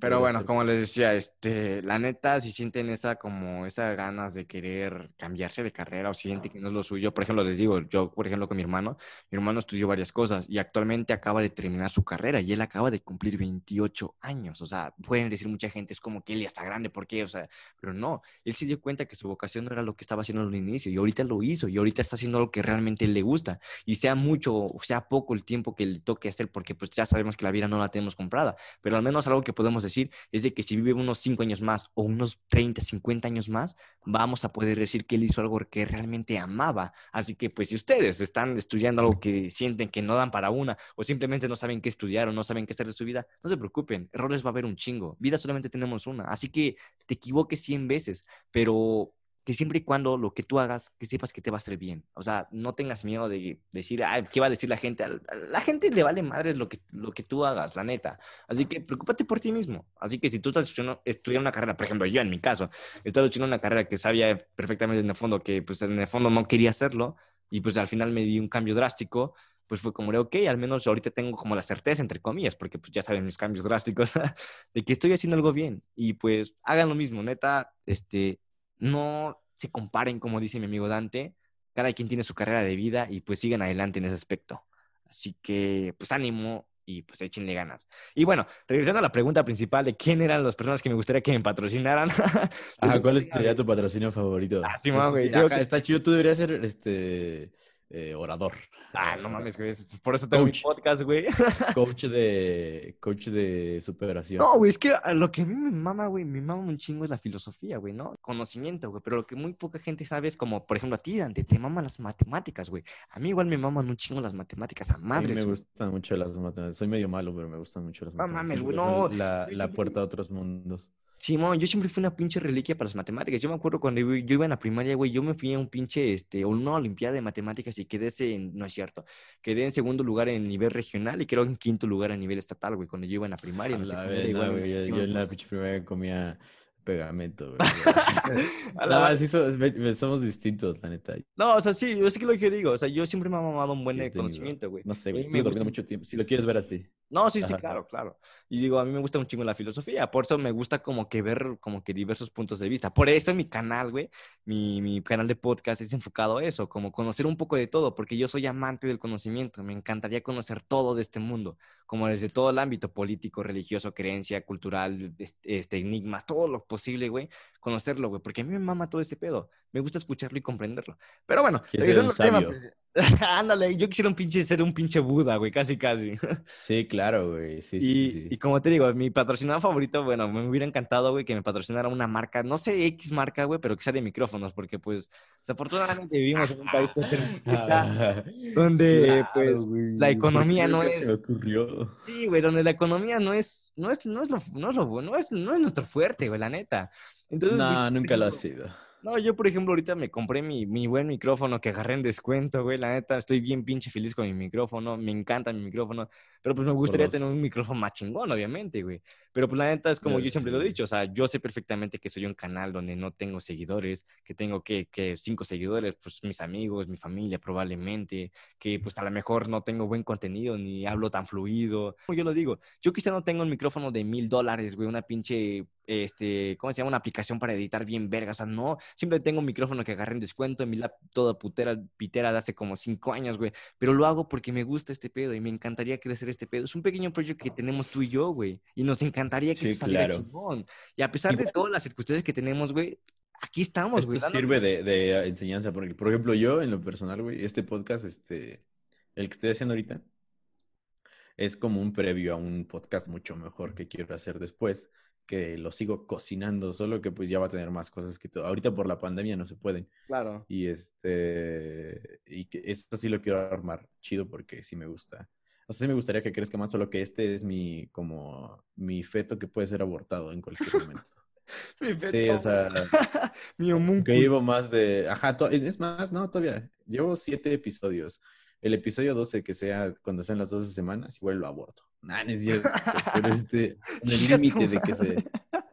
Pero bueno, como les decía, este, la neta, si sienten esa como esa ganas de querer cambiarse de carrera o sienten que no es lo suyo, por ejemplo, les digo, yo, por ejemplo, con mi hermano, mi hermano estudió varias cosas y actualmente acaba de terminar su carrera y él acaba de cumplir 28 años. O sea, pueden decir mucha gente, es como que él ya está grande, ¿por qué? O sea, pero no, él se dio cuenta que su vocación no era lo que estaba haciendo al inicio y ahorita lo hizo y ahorita está haciendo lo que realmente le gusta y sea mucho o sea poco el tiempo que le toque hacer porque pues ya sabemos que la vida no la tenemos comprada pero al menos algo que podemos decir es de que si vive unos 5 años más o unos 30, 50 años más, vamos a poder decir que él hizo algo que realmente amaba. Así que pues si ustedes están estudiando algo que sienten que no dan para una o simplemente no saben qué estudiar o no saben qué hacer de su vida, no se preocupen, errores va a haber un chingo. Vida solamente tenemos una, así que te equivoques 100 veces, pero que siempre y cuando lo que tú hagas, que sepas que te va a hacer bien. O sea, no tengas miedo de decir, Ay, ¿qué va a decir la gente? A la gente le vale madre lo que, lo que tú hagas, la neta. Así que preocúpate por ti mismo. Así que si tú estás estudiando, una carrera, por ejemplo, yo en mi caso, estaba estudiando una carrera que sabía perfectamente en el fondo que, pues en el fondo no quería hacerlo y pues al final me di un cambio drástico, pues fue como de, ok, al menos ahorita tengo como la certeza, entre comillas, porque pues ya saben mis cambios drásticos, de que estoy haciendo algo bien. Y pues hagan lo mismo, neta, este, no se comparen, como dice mi amigo Dante. Cada quien tiene su carrera de vida y pues sigan adelante en ese aspecto. Así que, pues ánimo y pues échenle ganas. Y bueno, regresando a la pregunta principal de quién eran las personas que me gustaría que me patrocinaran. ¿cuál sería tu patrocinio favorito? Ah, sí, güey. Está chido, tú deberías ser este eh, orador. Ah, no mames, güey. Por eso tengo un podcast, güey. Coach de, coach de superación. No, güey, es que lo que a mí me mama, güey, me mama un chingo es la filosofía, güey, ¿no? Conocimiento, güey. Pero lo que muy poca gente sabe es como, por ejemplo, a ti, Dante, te maman las matemáticas, güey. A mí igual me maman un chingo las matemáticas, a madres. A mí me gustan mucho las matemáticas. Soy medio malo, pero me gustan mucho las matemáticas. No mames, güey, no. La, la puerta a otros mundos. Simón, yo siempre fui una pinche reliquia para las matemáticas. Yo me acuerdo cuando yo, iba en la primaria, güey, yo me fui a un pinche, este, una olimpiada de matemáticas y quedé en, no es cierto, quedé en segundo lugar en nivel regional y creo en quinto lugar a nivel estatal, güey, cuando yo iba en la primaria. No sé güey, yo, yo, en la pinche primaria comía pegamento, güey. sí, somos, distintos, la neta. No, o sea, sí, yo sé que lo que digo. O sea, yo siempre me he mamado un buen conocimiento, güey. No sé, güey, estoy durmiendo mucho tiempo. Si lo quieres ver así. No, sí, sí, claro, claro. Y digo, a mí me gusta un chingo la filosofía. Por eso me gusta como que ver como que diversos puntos de vista. Por eso mi canal, güey, mi, mi canal de podcast es enfocado a eso, como conocer un poco de todo, porque yo soy amante del conocimiento. Me encantaría conocer todo de este mundo, como desde todo el ámbito político, religioso, creencia, cultural, este, enigmas, todo lo posible, güey, conocerlo, güey, porque a mí me mama todo ese pedo. Me gusta escucharlo y comprenderlo. Pero bueno, regresando al tema, pues, ándale, yo quisiera un pinche, ser un pinche Buda, güey, casi, casi. Sí, claro, güey. Sí, sí, Y, sí. y como te digo, mi patrocinador favorito, bueno, me hubiera encantado, güey, que me patrocinara una marca, no sé X marca, güey, pero que sea de micrófonos, porque pues, desafortunadamente vivimos en un país tercermundista donde, Claro, pues, güey. la economía ¿Por qué no es... se me ocurrió. Sí, güey, donde la economía no es, no es, no es lo, no es lo no es, no es nuestro fuerte, güey, la neta. Entonces, No, por nunca lo ha sido. No, yo, por ejemplo, ahorita me compré mi, mi buen micrófono que agarré en descuento, güey, la neta, estoy bien pinche feliz con mi micrófono, me encanta mi micrófono, pero pues me gustaría tener un micrófono más chingón, obviamente, güey. Pero pues la neta es como yo siempre lo he dicho, o sea, yo sé perfectamente que soy un canal donde no tengo seguidores, que tengo que, que cinco seguidores, pues mis amigos, mi familia probablemente, que pues a lo mejor no tengo buen contenido ni hablo tan fluido. Como yo lo digo, yo quizá no tengo un micrófono de mil dólares, güey, una pinche, este, ¿cómo se llama? Una aplicación para editar bien verga, o sea, no, siempre tengo un micrófono que agarré en descuento en mi lap toda putera, pitera de hace como cinco años, güey, pero lo hago porque me gusta este pedo y me encantaría crecer este pedo. Es un pequeño proyecto que tenemos tú y yo, güey, y nos encantaría que Sí, esto saliera claro. chingón. Y a pesar de todas las circunstancias que tenemos, güey, aquí estamos, güey. Esto sirve de, de enseñanza. Porque, por ejemplo, yo, en lo personal, güey, este podcast, este, el que estoy haciendo ahorita, es como un previo a un podcast mucho mejor que quiero hacer después, que lo sigo cocinando, solo que pues ya va a tener más cosas que todo. Ahorita por la pandemia no se pueden. Claro. Y este, y que esto sí lo quiero armar chido porque sí me gusta. O sea, sí me gustaría que crezca más, solo que este es mi, como, mi feto que puede ser abortado en cualquier momento. Mi Sí, o sea, mi que homúnculo. llevo más de, ajá, to- es más, no, todavía, llevo siete episodios. El episodio 12, que sea cuando sean las 12 semanas, igual lo aborto. Nah, no es cierto, pero este, en el límite de que se,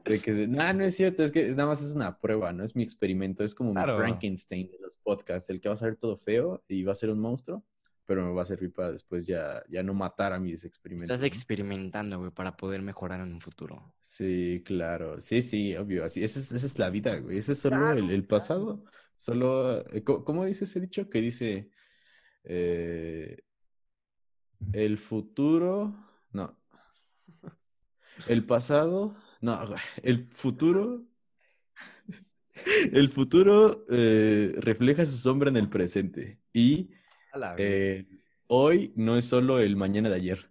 de que se, nah, no es cierto, es que nada más es una prueba, no es mi experimento, es como Claro. mi Frankenstein de los podcasts, el que va a salir todo feo y va a ser un monstruo, pero me va a servir para después ya, ya no matar a mis experimentos. Estás experimentando, güey, para poder mejorar en un futuro. Sí, claro. Sí, sí, obvio. Así, esa es, esa es la vida, güey. Ese es solo Claro, el, el claro. pasado. Solo, eh, ¿cómo dice ese dicho? Que dice, eh, el futuro, no. El pasado, no, el futuro, el futuro eh, refleja su sombra en el presente. Y eh, hoy no es solo el mañana de ayer.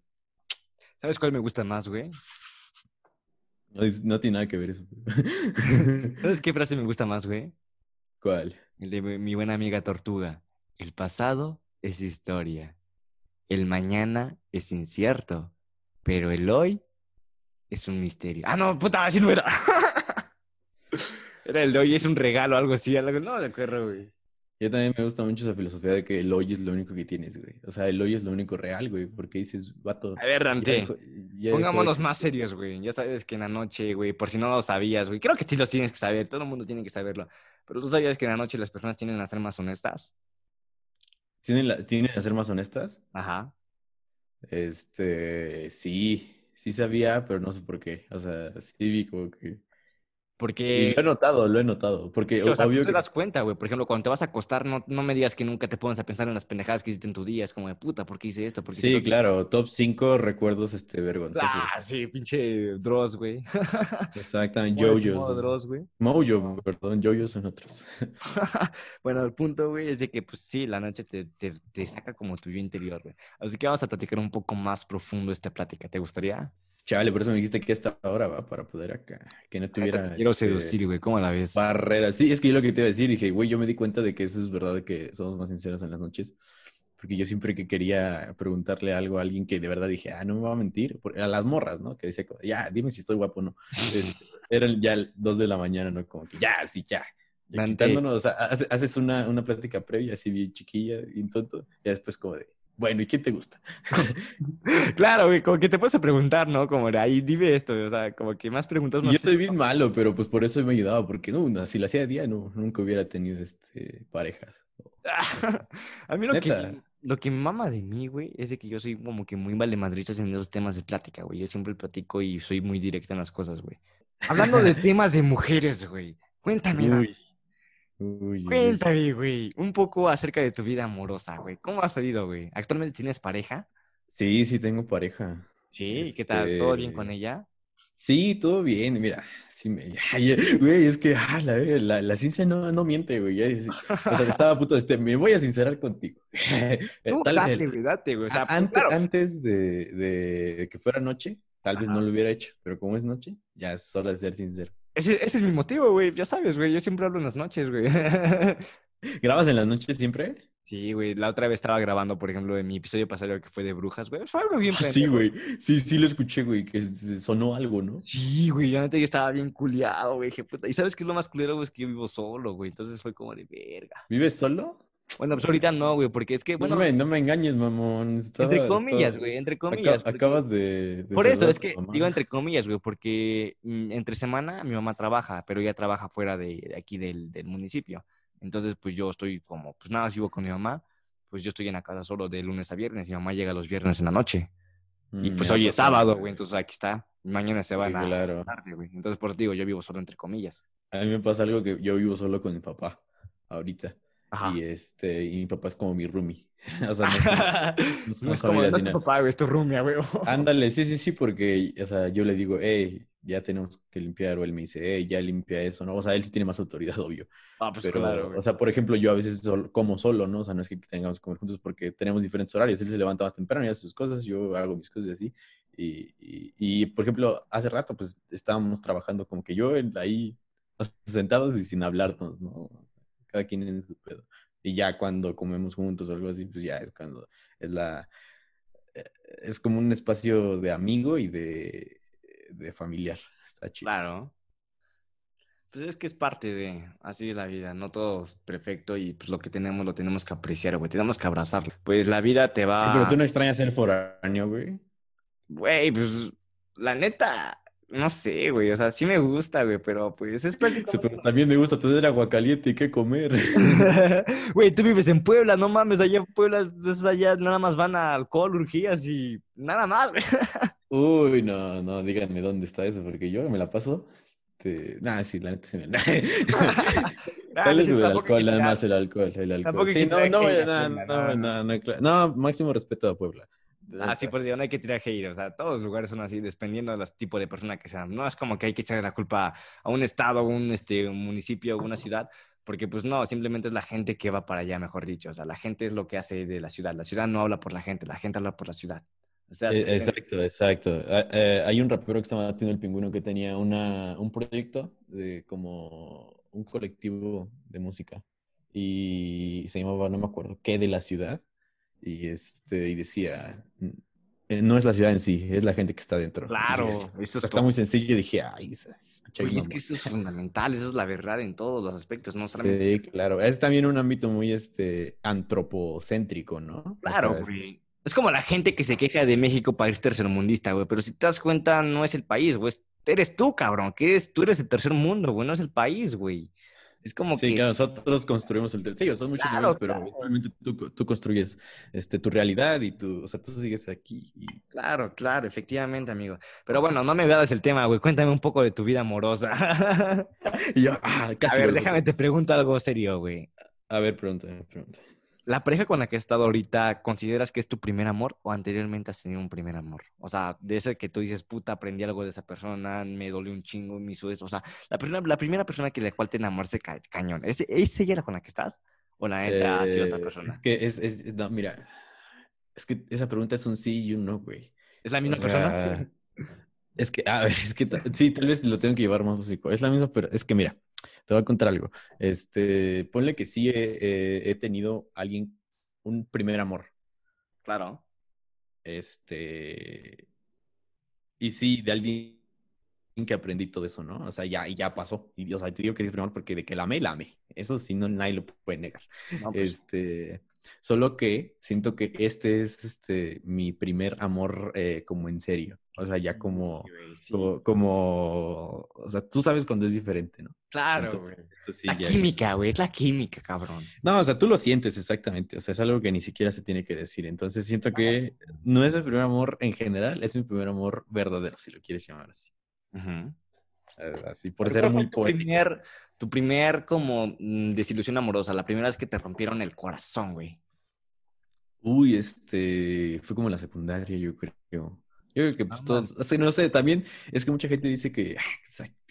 ¿Sabes cuál me gusta más, güey? No, no tiene nada que ver eso. ¿Sabes qué frase me gusta más, güey? ¿Cuál? El de mi buena amiga Tortuga. El pasado es historia. El mañana es incierto. Pero el hoy es un misterio. Ah, no, puta, así no era. Era el de hoy es un regalo, algo así. Algo... No, de acuerdo, güey. Yo también me gusta mucho esa filosofía de que el hoy es lo único que tienes, güey. O sea, el hoy es lo único real, güey. Porque dices, vato. A ver, Dante. ya Pongámonos de más serios, güey. Ya sabes que en la noche, güey, por si no lo sabías, güey. Creo que sí lo tienes que saber. Todo el mundo tiene que saberlo. Pero tú sabías que en la noche las personas tienden a ser más honestas. ¿Tienen, la- ¿Tienen a ser más honestas? Ajá. Este, sí, sí sabía, pero no sé por qué. O sea, sí vi como que... Y Porque, lo he notado, lo he notado. Porque o sea, obvio tú te que... das cuenta, güey. Por ejemplo, cuando te vas a acostar, no, no me digas que nunca te pones a pensar en las pendejadas que hiciste en tu día. Es como de puta, ¿por qué hice esto? ¿Por qué Sí, lo otro?". claro, top 5 recuerdos este, vergonzosos. Ah, sí, pinche Dross, güey. Exactamente, estimado Jojos. Dross, güey. Mojo, perdón, Jojos son otros. bueno, el punto, güey, es de que, pues sí, la noche te, te, te saca como tu yo interior, güey. Así que vamos a platicar un poco más profundo esta plática. ¿Te gustaría? Chale, por eso me dijiste que esta hora va para poder acá, que no tuviera Quiero este, seducir, güey. ¿Cómo la ves? barreras. Sí, es que yo lo que te iba a decir, dije, güey, yo me di cuenta de que eso es verdad, de que somos más sinceros en las noches, porque yo siempre que quería preguntarle algo a alguien que de verdad dije, ah, no me va a mentir, a las morras, ¿no? Que decía, ya, dime si estoy guapo o no. Eran ya dos de la mañana, ¿no? Como que ya, sí, ya. Ya quitándonos, o sea, hace- haces una, una plática previa, así bien chiquilla, bien tonto, y después como de, bueno, ¿y quién te gusta? Claro, güey, como que te puedes preguntar, ¿no? Como de ahí, dime esto, o sea, como que más preguntas más. yo soy bien malo, pero pues por eso me ayudaba, porque no, si lo hacía de día, no, nunca hubiera tenido este, parejas. a mí lo que, lo que mama de mí, güey, es de que yo soy como que muy valemadrista en esos temas de plática, güey. Yo siempre platico y soy muy directa en las cosas, güey. Hablando de temas de mujeres, güey. Cuéntame, Uy, uy, cuéntame, güey, un poco acerca de tu vida amorosa, güey. ¿Cómo has salido, güey? ¿Actualmente tienes pareja? Sí, sí tengo pareja. Sí, ¿qué tal? ¿Todo bien Este, con ella? Sí, todo bien. Mira, sí me... güey, es que ah, la, la, la, ciencia no, no miente, güey. o sea, estaba a punto de este, me voy a sincerar contigo. Tú, date, güey, date, güey. O sea, pues, antes, antes de, de, que fuera noche, tal vez no lo hubiera hecho, pero como es noche, ya es hora de ser sincero. Ese, ese es mi motivo, güey. Ya sabes, güey. Yo siempre hablo en las noches, güey. ¿Grabas en las noches siempre? Sí, güey. La otra vez estaba grabando, por ejemplo, de mi episodio pasado que fue de brujas, güey. Fue algo bien ah, Sí, güey. Sí, sí lo escuché, güey, que sonó algo, ¿no? Sí, güey. Yo, yo estaba bien culiado, güey. puta. Y sabes qué es lo más culero, güey, es que yo vivo solo, güey. Entonces fue como de verga. ¿Vives solo? Bueno, pues ahorita no, güey, porque es que, bueno... No me, no me engañes, mamón. entre comillas, güey, entre comillas. Acabas de, Por eso, es que digo entre comillas, güey, porque mm, entre semana mi mamá trabaja, pero ella trabaja fuera de, aquí del, del, municipio. Entonces, pues yo estoy como, pues nada, vivo con mi mamá, pues yo estoy en la casa solo de lunes a viernes. Mi mamá llega los viernes en la noche. y mm, pues hoy es sábado, güey, entonces aquí está. Mañana se va a la tarde, güey. Entonces, por eso digo, yo vivo solo entre comillas. A mí me pasa algo que yo vivo solo con mi papá ahorita. Y este, y mi papá es como mi roomie. o sea, no, es como no es tu papá, güey, es tu roomie, güey. Ándale, sí, sí, sí, porque, o sea, yo le digo, hey, ya tenemos que limpiar, o él me dice, hey, ya limpia eso, ¿no? O sea, él sí tiene más autoridad, obvio. Ah, pues claro. O sea, por ejemplo, yo a veces como solo, ¿no? O sea, no es que tengamos que comer juntos porque tenemos diferentes horarios. Él se levanta más temprano y hace sus cosas, yo hago mis cosas así. Y, y, y por ejemplo, hace rato, pues estábamos trabajando como que yo ahí sentados y sin hablarnos, ¿no? Cada quien en su pedo. Y ya cuando comemos juntos o algo así, pues ya es cuando es la... Eh, es como un espacio de amigo y de, de familiar. Está chido. Claro. Pues es que es parte de, así es la vida, no todo es perfecto y pues lo que tenemos lo tenemos que apreciar, güey, tenemos que abrazarlo. Pues la vida te va... Sí, pero tú no extrañas ser foráneo, güey. Güey, pues la neta, no sé, güey, o sea, sí me gusta, güey, pero pues es prácticamente... Sí, pero también me gusta tener agua caliente y qué comer. Güey, tú vives en Puebla, no mames, allá en Puebla, allá nada más van a alcohol, urgías y nada más, güey. Uy, no, no, díganme dónde está eso, porque yo me la paso... Este... Nada, sí, la neta se me... ¿Cuál es el alcohol? Nada más el alcohol, el alcohol. Sí, no, no, no, no, no, no, no, máximo respeto a Puebla. Ah, sí, pues no hay que tirar hate. O sea, todos los lugares son así, dependiendo del tipo de persona que sean. No es como que hay que echarle la culpa a un estado, a un, este, un municipio, a una ciudad, porque pues no, simplemente es la gente que va para allá, mejor dicho. O sea, la gente es lo que hace de la ciudad. La ciudad no habla por la gente, la gente habla por la ciudad. E, exacto, exacto. Ah, eh, hay un rapero que se llama Tino el Pingüino que tenía una, un proyecto de como un colectivo de música y se llamaba, no me acuerdo qué, de la ciudad y, este, y decía, eh, no es la ciudad en sí, es la gente que está dentro. Claro, eso, está muy sencillo. Y dije, ay, es que eso es fundamental, eso es la verdad en todos los aspectos, ¿no? Sí, claro. Es también un ámbito muy este, antropocéntrico, ¿no? Claro, Es como la gente que se queja de México país tercermundista, güey, pero si te das cuenta, no es el país, güey, eres tú, cabrón, que eres, tú eres el tercer mundo, güey, no es el país, güey. Es como sí, que... nosotros construimos el Sí, son muchos claro, pero obviamente tú, construyes este, tu realidad y tú, o sea, tú sigues aquí. Claro, claro, efectivamente, amigo. Pero bueno, no me veas el tema, güey. Cuéntame un poco de tu vida amorosa. y yo, ah, casi. A ver, déjame te pregunto algo serio, güey. A ver, pregúntame, pregúntame. ¿La pareja con la que has estado ahorita, consideras que es tu primer amor o anteriormente has tenido un primer amor? O sea, de ese que tú dices, puta, aprendí algo de esa persona, me dolió un chingo, me hizo eso. O sea, la, primera, la primera persona que la cual te enamoraste cañón, ¿es, ¿es ella la con la que estás? ¿O la neta ha sido otra eh, persona? Es que es, es, no, mira, es que esa pregunta es un sí y un no, güey. ¿Es la misma persona? Es que, a ver, es que sí, tal vez lo tengo que llevar más músico. Es la misma, pero es que mira, te voy a contar algo. Este, ponle que sí he, he tenido alguien, un primer amor. Claro. Este, y sí, de alguien que aprendí todo eso, ¿no? O sea, ya, ya pasó. Y, o sea, te digo que es primer amor porque de que la amé, la amé. Eso sí, no, nadie lo puede negar. Pues. Este, Solo que siento que este es este, mi primer amor eh, como en serio. O sea, ya como, como, o sea, tú sabes cuando es diferente, ¿no? Claro, güey. la química, güey, es la química, cabrón. No, o sea, tú lo sientes exactamente. O sea, es algo que ni siquiera se tiene que decir. Entonces siento que no es mi primer amor en general, es mi primer amor verdadero, si lo quieres llamar así. Así, por ser muy tu primer, tu primer como mm, desilusión amorosa, la primera vez que te rompieron el corazón, güey. Uy, este, fue como la secundaria, yo creo. Yo creo que pues, todos, no sé, también es que mucha gente dice que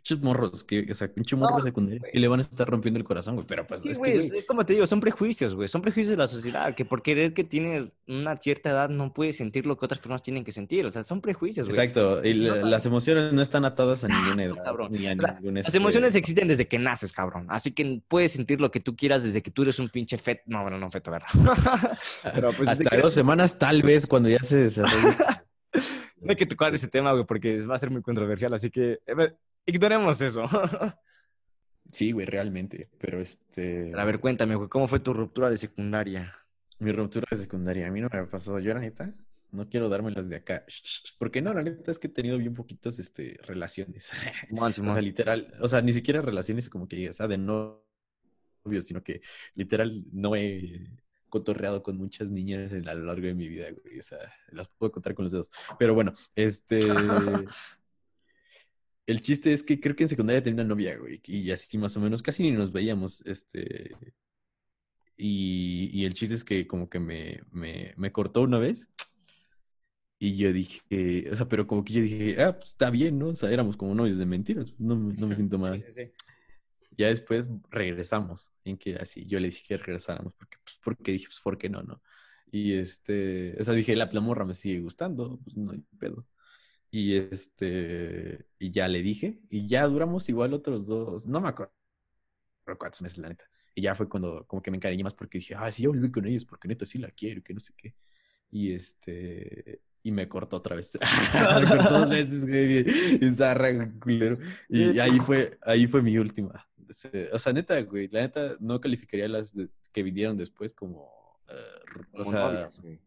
pinches morros, que, o sea, pinche morro No, secundario, y le van a estar rompiendo el corazón, güey. Pero pues Sí, es que, como te digo, son prejuicios, güey. Son prejuicios de la sociedad, que por querer que tienes una cierta edad no puedes sentir lo que otras personas tienen que sentir. O sea, son prejuicios, güey. exacto. Y No la- las emociones no están atadas a ninguna edad, cabrón. ni a sea, ningún Las este, emociones existen desde que naces, cabrón. Así que puedes sentir lo que tú quieras desde que tú eres un pinche feto. No, bueno, no feto, ¿verdad? Pero pues Hasta dos eres- semanas, tal vez, cuando ya se desarrolle. No hay que tocar ese tema, güey, porque va a ser muy controversial. Así que eh, ignoremos eso. Sí, güey, realmente. Pero este. A ver, cuéntame, güey, ¿cómo fue tu ruptura de secundaria? Mi ruptura de secundaria, a mí no me ha pasado. Yo, la neta, no quiero dármelas de acá. Porque no, la neta es que he tenido bien poquitas este, relaciones. Simón, O sea, literal, o sea, ni siquiera relaciones como que, o sea, de novio, sino que literal no he cotorreado con muchas niñas a lo largo de mi vida, güey. O sea, las puedo contar con los dedos. Pero bueno, este. El chiste es que creo que en secundaria tenía una novia, güey, y así más o menos, casi ni nos veíamos, este. Y, y el chiste es que como que me, me, me cortó una vez. Y yo dije, o sea, pero como que yo dije, ah, pues está bien, ¿no? O sea, éramos como novios de mentiras, no, me- no me siento mal. Sí, sí, sí. Ya después regresamos, en que así, yo le dije que regresáramos, porque, pues, porque dije, pues, ¿por qué no, no? Y este, o sea, dije, la, la morra me sigue gustando, pues no hay pedo. Y este, y ya le dije, y ya duramos igual otros dos, no me acuerdo cuántos meses, la neta. Y ya fue cuando como que me encariñé más porque dije, ah, sí, ya volví con ellos porque neta sí la quiero, que no sé qué. Y este, y me cortó otra vez. me cortó dos veces, güey. Y zarra, culero. Y ahí fue, ahí fue mi última. Se- O sea, neta, güey, la neta no calificaría las de- que vinieron después como, eh, o Como sea, novias, güey.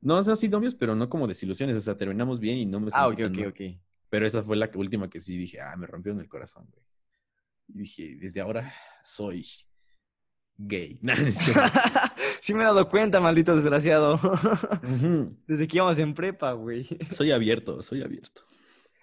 no, o sea, sí novios, pero no como desilusiones. O sea, terminamos bien y no me Ah, ok, ok, ok. Pero esa fue la última que sí dije, ah, me rompieron el corazón, güey. Y dije, desde ahora soy gay. Sí me he dado cuenta, maldito desgraciado. Desde que íbamos en prepa, güey. Soy abierto, soy abierto.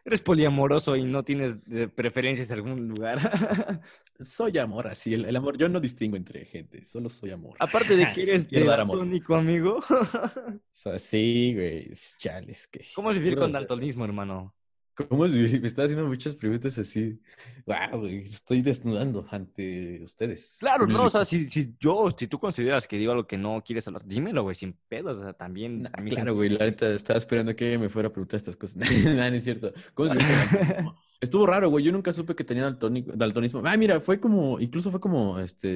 Eres poliamoroso y no tienes eh, preferencias en algún lugar. Soy amor, así, el, el amor, yo no distingo entre gente, solo soy amor. Aparte de que eres daltónico, amigo. O sea, sí, güey, chales, que... ¿Cómo vivir con daltonismo, hermano? ¿Cómo es? Me está haciendo muchas preguntas así. Wow, güey, estoy desnudando ante ustedes. Claro, no, o sea, si, si yo, si tú consideras que digo algo que no quieres hablar, dímelo, güey, sin pedos, o sea, también. Nah, claro, güey, la neta estaba esperando que me fuera a preguntar estas cosas. no, no es cierto. ¿Cómo? Estuvo raro, güey. Yo nunca supe que tenía daltonismo. Ah, mira, fue como, incluso fue como, este,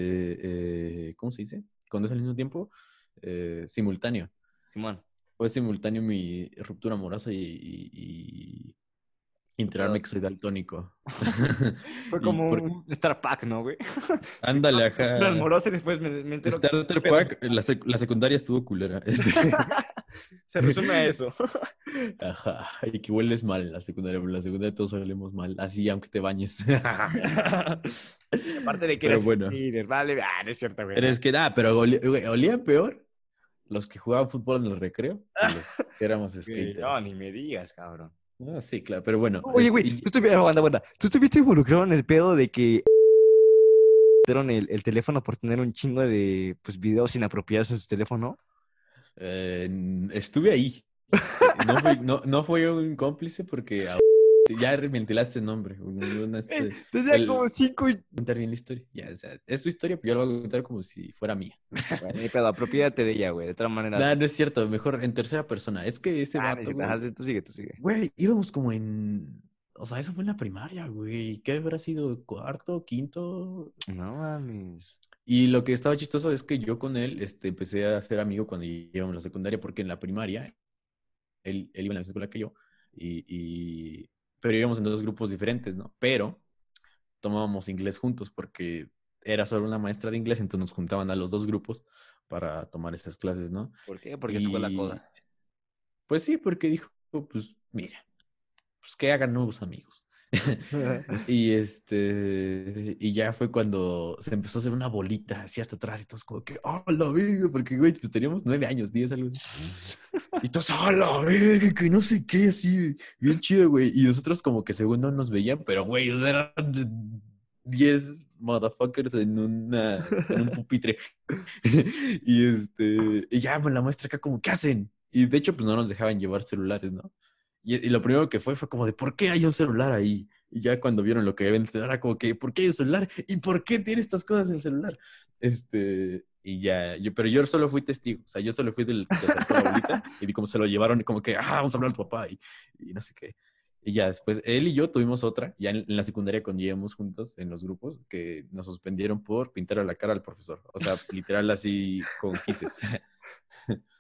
eh, ¿cómo se dice? Cuando es al mismo tiempo, eh, simultáneo. Simón. Fue simultáneo mi ruptura amorosa y, y, y enterarme que soy daltónico. Fue como por- un Star Pack, ¿no, güey? Ándale, ajá. amoroso y después me, me Starter Pack, la, sec- la secundaria estuvo culera. Este, Se resume a eso. ajá. Y que hueles mal en la secundaria, pero en la secundaria todos olemos mal, así aunque te bañes. Aparte de que Pero eres bueno. skater, vale, ah, no es cierto, güey. Pero es que nada, pero olía, güey, peor los que jugaban fútbol en el recreo que los que éramos skaters. No, ni me digas, cabrón. Ah, sí, claro, pero bueno. Oye, este, güey, y- tú estuviste, aguanta, aguanta. ¿Tú estuviste involucrado en el pedo de que dieron el, el teléfono por tener un chingo de pues, videos inapropiados en su teléfono? eh, estuve ahí. No fui, no, no fui un cómplice porque ya ventilaste el nombre. Una- este, el- como cinco contar bien la historia. Ya, o sea, es su historia, pero yo la voy a contar como si fuera mía. Bueno, pedo, apropiádate de ella, güey. De otra manera... No, no es cierto, mejor en tercera persona. Es que ese Ah, vato, güey, Ajá, tú sigue, tú sigue. güey, íbamos como en... O sea, eso fue en la primaria, güey. ¿Qué habrá sido? ¿Cuarto? ¿Quinto? No mames. Y lo que estaba chistoso es que yo con él este, empecé a ser amigo cuando íbamos a la secundaria, porque en la primaria él, él iba en la misma escuela que yo, y, y- pero íbamos en dos grupos diferentes, ¿no? Pero tomábamos inglés juntos porque era solo una maestra de inglés, entonces nos juntaban a los dos grupos para tomar esas clases, ¿no? ¿Por qué? Porque fue la Y- coda. Pues sí, porque dijo, pues mira, pues que hagan nuevos amigos. Y este, y ya fue cuando se empezó a hacer una bolita así hasta atrás y todos como que, ¡oh, la verga! Porque, güey, pues teníamos nueve años, diez, algo así. Y todos, ¡oh, la verga! Que no sé qué, así, bien chido, güey. Y nosotros como que según no nos veían, pero, güey, eran diez motherfuckers en, una, en un pupitre. y este, y ya, pues la maestra acá como, ¿qué hacen? Y de hecho, pues no nos dejaban llevar celulares, ¿no? Y, y lo primero que fue fue como de, ¿por qué hay un celular ahí? Y ya cuando vieron lo que había en el celular, era como que, ¿por qué hay un celular? ¿Y por qué tiene estas cosas en el celular? Este, y ya, yo, pero yo solo fui testigo, o sea, yo solo fui del que abuelita y vi cómo se lo llevaron, como que, ah, vamos a hablar a tu papá y, y no sé qué. Y ya después, él y yo tuvimos otra, ya en, en la secundaria cuando íbamos juntos en los grupos, que nos suspendieron por pintar a la cara al profesor. O sea, literal así con quises.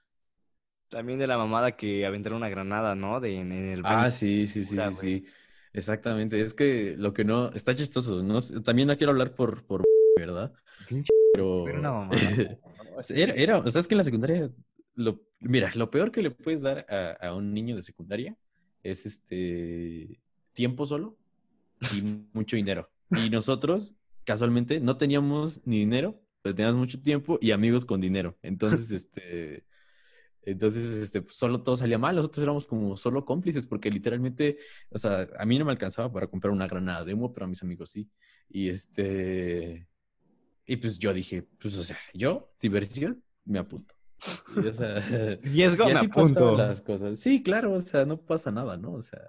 También de la mamada que aventaron una granada, ¿no? De, en, en el Ah, sí, sí, sí, Pura, sí. Exactamente. Es que lo que no, está chistoso, ¿no? También no quiero hablar por, por, ¿verdad? Pinche, Pero era una mamada. era, era, o sea, es que en la secundaria, lo, mira, lo peor que le puedes dar a, a un niño de secundaria es este tiempo solo y mucho dinero. Y nosotros, casualmente, no teníamos ni dinero, pero teníamos mucho tiempo y amigos con dinero. Entonces, este, entonces, este, pues, solo todo salía mal. Nosotros éramos como solo cómplices porque literalmente, o sea, a mí no me alcanzaba para comprar una granada de humo, pero a mis amigos sí. Y este, y pues yo dije, pues, o sea, yo, diversión, me apunto. Y, o sea, Riesgo, y me así pasaban las cosas. Sí, claro, o sea, no pasa nada, ¿no? O sea,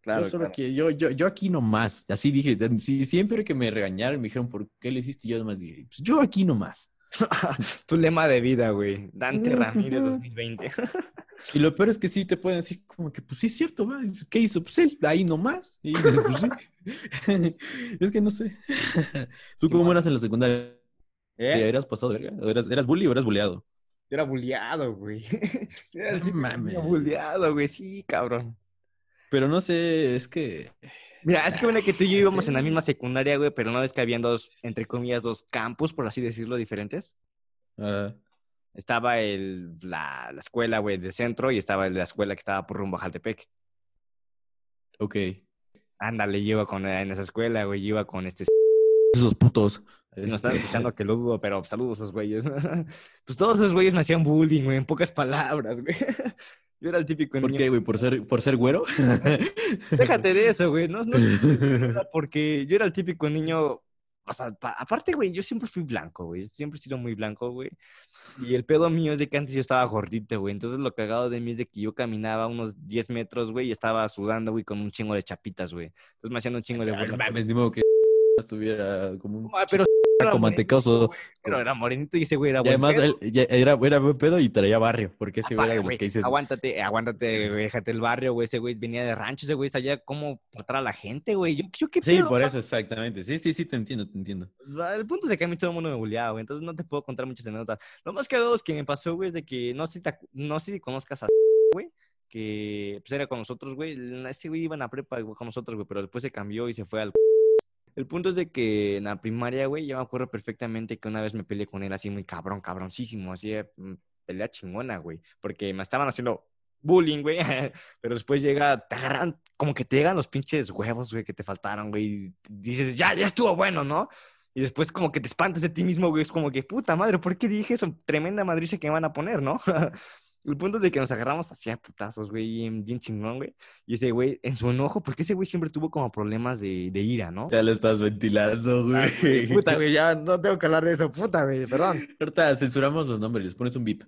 Claro, yo solo claro. que yo, yo, yo aquí nomás. Así dije, si, siempre que me regañaron, me dijeron, ¿por qué lo hiciste? Yo nomás dije, pues yo aquí nomás. Tu lema de vida, güey. Dante Ramírez 2020. Y lo peor es que sí te pueden decir como que, pues sí es cierto, ¿va? ¿qué hizo? Pues él, ahí nomás. Y pues sí. es que no sé. ¿Tú cómo eras en la secundaria? ¿Eh? ¿Eras pasado verga? ¿O ¿Eras, ¿Eras bully o eras bulleado? Yo era bulleado, güey. Yo era No bulleado, güey. Sí, cabrón. Pero no sé, es que... Mira, es que bueno que tú y yo íbamos en la sí. misma secundaria, güey, pero no ves que habían dos, entre comillas, dos campus, por así decirlo, diferentes. ah, Estaba el, la, la escuela, güey, del centro y estaba el de la escuela que estaba por rumbo a Jaltepec. ok. Ándale, yo iba con, en esa escuela, güey, yo iba con este... Esos putos. No están Este, escuchando que lo dudo, pero saludos a esos güeyes. pues todos esos güeyes me hacían bullying, güey, en pocas palabras, güey. Yo era el típico ¿Por niño. qué, güey? ¿Por ser, por ser güero? Déjate de eso, güey. No, no porque yo era el típico niño. O sea, pa- aparte, güey, yo siempre fui blanco, güey. Siempre he sido muy blanco, güey. Y el pedo mío es de que antes yo estaba gordito, güey. Entonces lo cagado de mí es de que yo caminaba unos 10 metros, güey, y estaba sudando, güey, con un chingo de chapitas, güey. Entonces me hacían un chingo de Ay, burla. mames, ni modo que estuviera como un Ah, pero era mantecoso. güey, Pero era morenito y ese güey era Y buen además pedo. él ya era, era buen pedo y traía barrio, porque ese güey Aparte, era de los güey, que dices, Aguántate, aguántate, güey, déjate el barrio, güey. Ese güey venía de rancho, ese güey sabía cómo tratar a la gente, güey. Yo, yo qué sí, pedo, por pa- eso, exactamente. Sí, sí, sí, te entiendo, te entiendo. El punto es de que a mí todo el mundo me bulleaba, güey. Entonces no te puedo contar muchas anécdotas. Lo más cagado es que me pasó, güey, es de que no sé si, te no sé si conozcas a güey, que pues era con nosotros, güey. Ese güey iba en la prepa güey, con nosotros, güey, pero después se cambió y se fue al. El punto es de que en la primaria, güey, yo me acuerdo perfectamente que una vez me peleé con él así muy cabrón, cabroncísimo, así de mm, pelea chingona, güey, porque me estaban haciendo bullying, güey, pero después llega, te agarran, como que te llegan los pinches huevos, güey, que te faltaron, güey, y dices, ya, ya estuvo bueno, ¿no? Y después como que te espantas de ti mismo, güey, es como que, puta madre, ¿por qué dije eso? Tremenda madriza que me van a poner, ¿no? El punto es de que nos agarramos así a putazos, güey, bien, chingón, güey. Y ese güey, en su enojo, porque ese güey siempre tuvo como problemas de, de ira, ¿no? Ya lo estás ventilando, güey. Puta, güey, ya no tengo que hablar de eso, puta, güey, perdón. Ahorita censuramos los nombres, les pones un bip.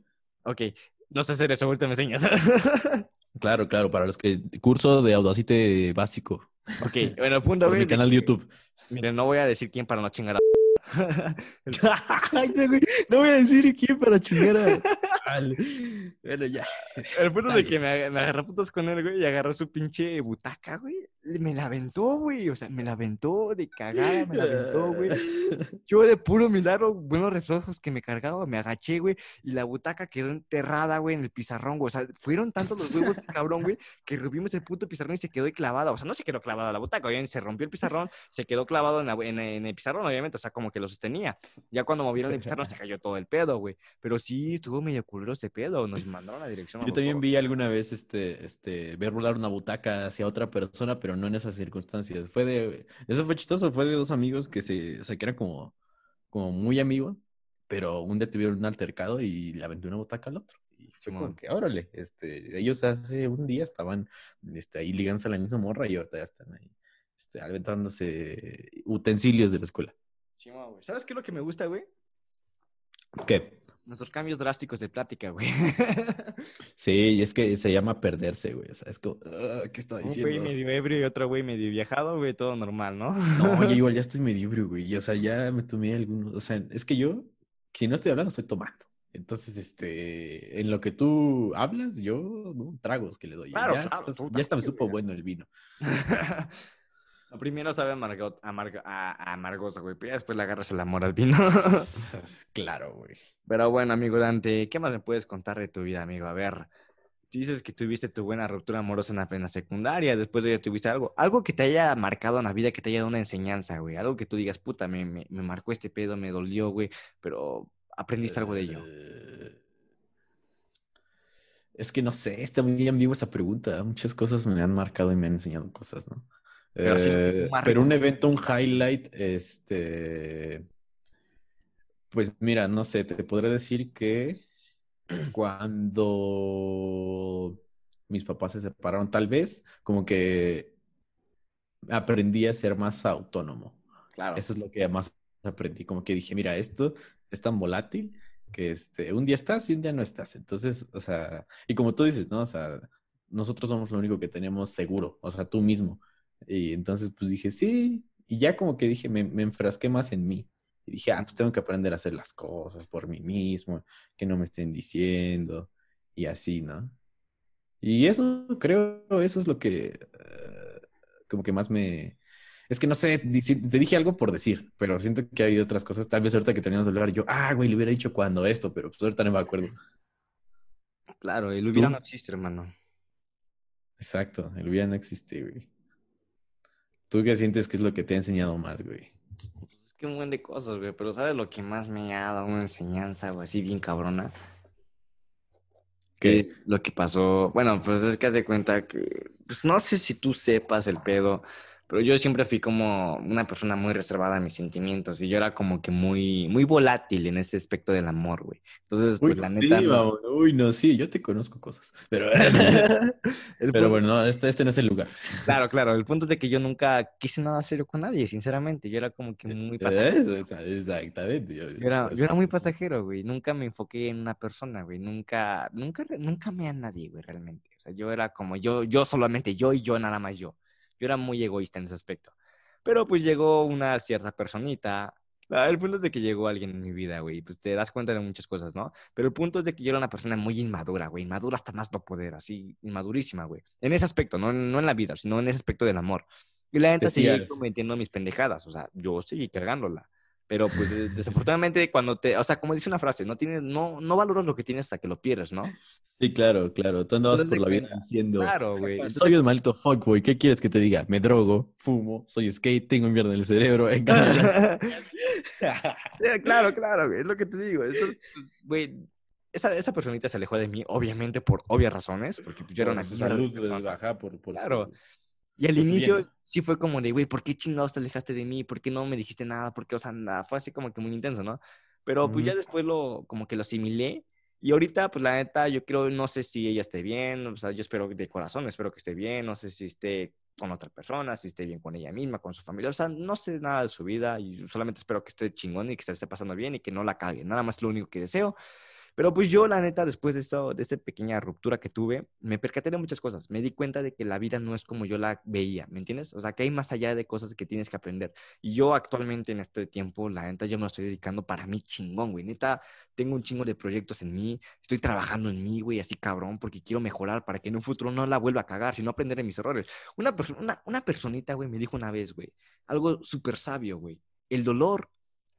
Ok, no sé hacer eso, ahorita me enseñas. Claro, claro, para los que... Curso de Audacity básico. ok, bueno, el punto, güey. mi canal de YouTube. Miren, no voy a decir quién para no chingar a... No, güey, no voy a decir quién para chingar a... Bueno, ya. El punto de que me, me agarré putos con él, güey, y agarró su pinche butaca, güey. Me la aventó, güey. O sea, me la aventó de cagada, me la aventó, güey. Yo de puro milagro, buenos reflejos que me cargaba, me agaché, güey, y la butaca quedó enterrada, güey, en el pizarrón, güey. O sea, fueron tantos los huevos, cabrón, güey, que rompimos el puto pizarrón y se quedó ahí clavada. O sea, no se quedó clavada la butaca, obviamente se rompió el pizarrón, se quedó clavado en, la- en- en el pizarrón, obviamente, o sea, como que lo sostenía. Ya cuando movieron el pizarrón se cayó todo el pedo, güey. Pero sí, estuvo medio culero nos mandaron la dirección. Yo también vi alguna vez este, este, ver volar una butaca hacia otra persona, pero no en esas circunstancias. Fue de, eso fue chistoso, fue de dos amigos que se, o sea, que eran como, como muy amigos, pero un día tuvieron un altercado y le aventó una butaca al otro. Y fue como que, órale, este, ellos hace un día estaban este, ahí ligándose a la misma morra y ahorita ya están ahí, este, aventándose utensilios de la escuela. Chimo, güey. ¿Sabes qué es lo que me gusta, güey? ¿Qué? Nuestros cambios drásticos de plática, güey. Sí, y es que se llama perderse, güey. O sea, es como, ¿qué está diciendo? Un güey medio ebrio y otro güey medio viajado, güey, todo normal, ¿no? No, yo igual ya estoy medio ebrio, güey. Y, o sea, ya me tomé algunos. O sea, es que yo, si no estoy hablando, estoy tomando. Entonces, este, en lo que tú hablas, yo, ¿no? tragos que le doy. Claro, ya, claro, ya está, me supo bueno el vino. Primero sabe amargo, amargo, a, amargoso, güey, pero después le agarras el amor al vino. claro, güey. Pero bueno, amigo Dante, ¿qué más me puedes contar de tu vida, amigo? A ver, dices que tuviste tu buena ruptura amorosa en la plena secundaria, después de ella tuviste algo, algo que te haya marcado en la vida, que te haya dado una enseñanza, güey, algo que tú digas, puta, me, me, me marcó este pedo, me dolió, güey, pero aprendiste algo de ello. Eh, es que no sé, está muy ambigua esa pregunta. Muchas cosas me han marcado y me han enseñado cosas, ¿no? Pero, eh, pero un evento, un highlight, este. Pues mira, no sé, te podré decir que cuando mis papás se separaron, tal vez como que aprendí a ser más autónomo. Claro. Eso es lo que más aprendí, como que dije, mira, esto es tan volátil que este, un día estás y un día no estás. Entonces, o sea, y como tú dices, ¿no? O sea, nosotros somos lo único que tenemos seguro, o sea, tú mismo. Y entonces, pues dije, sí, y ya como que dije, me, me enfrasqué más en mí. Y dije, ah, pues tengo que aprender a hacer las cosas por mí mismo, que no me estén diciendo, y así, ¿no? Y eso, creo, eso es lo que, eh, como que más me, es que no sé, te dije algo por decir, pero siento que hay otras cosas. Tal vez ahorita que teníamos que hablar, yo, ah, güey, le hubiera dicho cuando esto, pero pues ahorita no me acuerdo. Claro, el hubiera no existe, hermano. Exacto, el hubiera no existe, güey. ¿Tú qué sientes que es lo que te ha enseñado más, güey? Pues es que un buen de cosas, güey, pero ¿sabes lo que más me ha dado una enseñanza, güey, así bien cabrona? ¿Qué? lo que pasó? Bueno, pues es que haz de cuenta que, pues no sé si tú sepas el pedo pero yo siempre fui como una persona muy reservada a mis sentimientos y yo era como que muy, muy volátil en ese aspecto del amor, güey. Entonces, pues la neta. Sí, Uy, no, sí, yo te conozco cosas. Pero, pero bueno, no, este, este no es el lugar. Claro, claro. El punto es de que yo nunca quise nada serio con nadie, sinceramente. Yo era como que muy pasajero. Exactamente. Yo, era, yo era muy pasajero, güey. Nunca me enfoqué en una persona, güey. Nunca, nunca, nunca me a nadie, güey, realmente. O sea, yo era como yo, yo solamente yo y yo nada más yo. Yo era muy egoísta en ese aspecto. Pero pues llegó una cierta personita. El punto es de que llegó alguien en mi vida, güey. Pues te das cuenta de muchas cosas, ¿no? Pero el punto es de que yo era una persona muy inmadura, güey. Inmadura hasta más no poder, así, inmadurísima, güey. En ese aspecto, no, no en la vida, sino en ese aspecto del amor. Y la gente sigue cometiendo mis pendejadas. O sea, yo seguí cagándola. Pero pues desafortunadamente cuando te, o sea, como dice una frase, no tienes, no, no valoras lo que tienes hasta que lo pierdes, ¿no? Sí, claro, claro. Tú andabas por la vida diciendo, claro, güey. soy un maldito fuckboy, ¿qué quieres que te diga? Me drogo, fumo, soy skate, tengo mierda en el cerebro. claro, claro, güey, es lo que te digo. güey, esa, esa personita se alejó de mí, obviamente por obvias razones, porque pues, yo era una salud baja por, por claro. Y al inicio sí fue como de, güey, ¿por qué chingados te alejaste de mí? ¿Por qué no me dijiste nada? Porque, o sea, nada, fue así como que muy intenso, ¿no? Pero pues ya después lo, como que lo asimilé. Y ahorita, pues la neta, yo creo, no sé si ella esté bien, o sea, yo espero de corazón, espero que esté bien, no sé si esté con otra persona, si esté bien con ella misma, con su familia, o sea, no sé nada de su vida y solamente espero que esté chingón y que se esté pasando bien y que no la cague, nada más lo único que deseo. Pero pues yo, la neta, después de eso, de esta pequeña ruptura que tuve, me percaté de muchas cosas. Me di cuenta de que la vida no es como yo la veía, ¿me entiendes? O sea, que hay más allá de cosas que tienes que aprender. Y yo actualmente en este tiempo, la neta, yo me lo estoy dedicando para mí chingón, güey. Neta, tengo un chingo de proyectos en mí, estoy trabajando en mí, güey, así cabrón, porque quiero mejorar para que en un futuro no la vuelva a cagar, sino aprender de mis errores. Una, una, una personita, güey, me dijo una vez, güey, algo súper sabio, güey. El dolor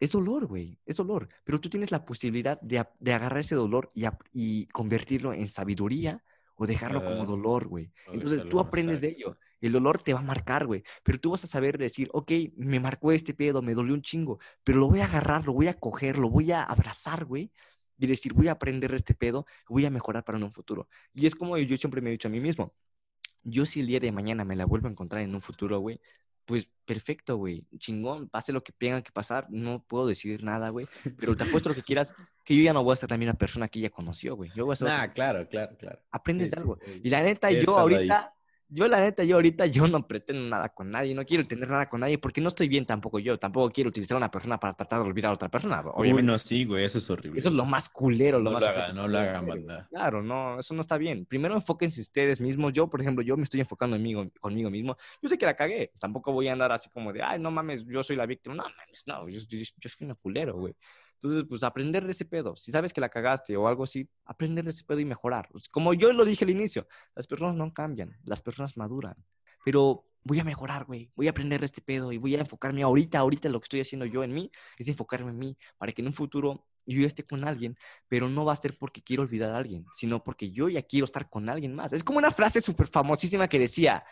es dolor, güey, es dolor. Pero tú tienes la posibilidad de, de agarrar ese dolor y, y, convertirlo en sabiduría o dejarlo como dolor, güey. Entonces tú aprendes de ello. El dolor te va a marcar, güey. Pero tú vas a saber decir, ok, me marcó este pedo, me dolió un chingo, pero lo voy a agarrar, lo voy a coger, lo voy a abrazar, güey. Y decir, voy a aprender de este pedo, voy a mejorar para un futuro. Y es como yo siempre me he dicho a mí mismo. Yo si el día de mañana me la vuelvo a encontrar en un futuro, güey, pues perfecto, güey, chingón, pase lo que tenga que pasar, no puedo decidir nada, güey, pero te apuesto lo que quieras, que yo ya no voy a ser la misma persona que ella conoció, güey. Yo voy a ser... Ah, claro, claro, claro. Aprendes de algo. Y la neta, yo ahorita, yo la neta, yo ahorita yo no pretendo nada con nadie, no quiero tener nada con nadie porque no estoy bien tampoco yo, tampoco quiero utilizar a una persona para tratar de olvidar a otra persona, obviamente. Uy, no, sí, güey, eso es horrible. Eso es lo más culero, lo no más... Lo hagan, no lo hagan, banda. Claro, no, eso no está bien. Primero enfóquense ustedes mismos. Yo, por ejemplo, yo me estoy enfocando en mí, conmigo mismo. Yo sé que la cagué. Tampoco voy a andar así como de, ay, no mames, yo soy la víctima. No mames, no, yo, yo, yo soy un culero, güey. Entonces, pues aprender de ese pedo. Si sabes que la cagaste o algo así, aprender de ese pedo y mejorar. Pues, como yo lo dije al inicio, las personas no cambian, las personas maduran. Pero voy a mejorar, güey. Voy a aprender de este pedo y voy a enfocarme ahorita, ahorita lo que estoy haciendo yo en mí es enfocarme en mí para que en un futuro yo ya esté con alguien, pero no va a ser porque quiero olvidar a alguien, sino porque yo ya quiero estar con alguien más. Es como una frase súper famosísima que decía,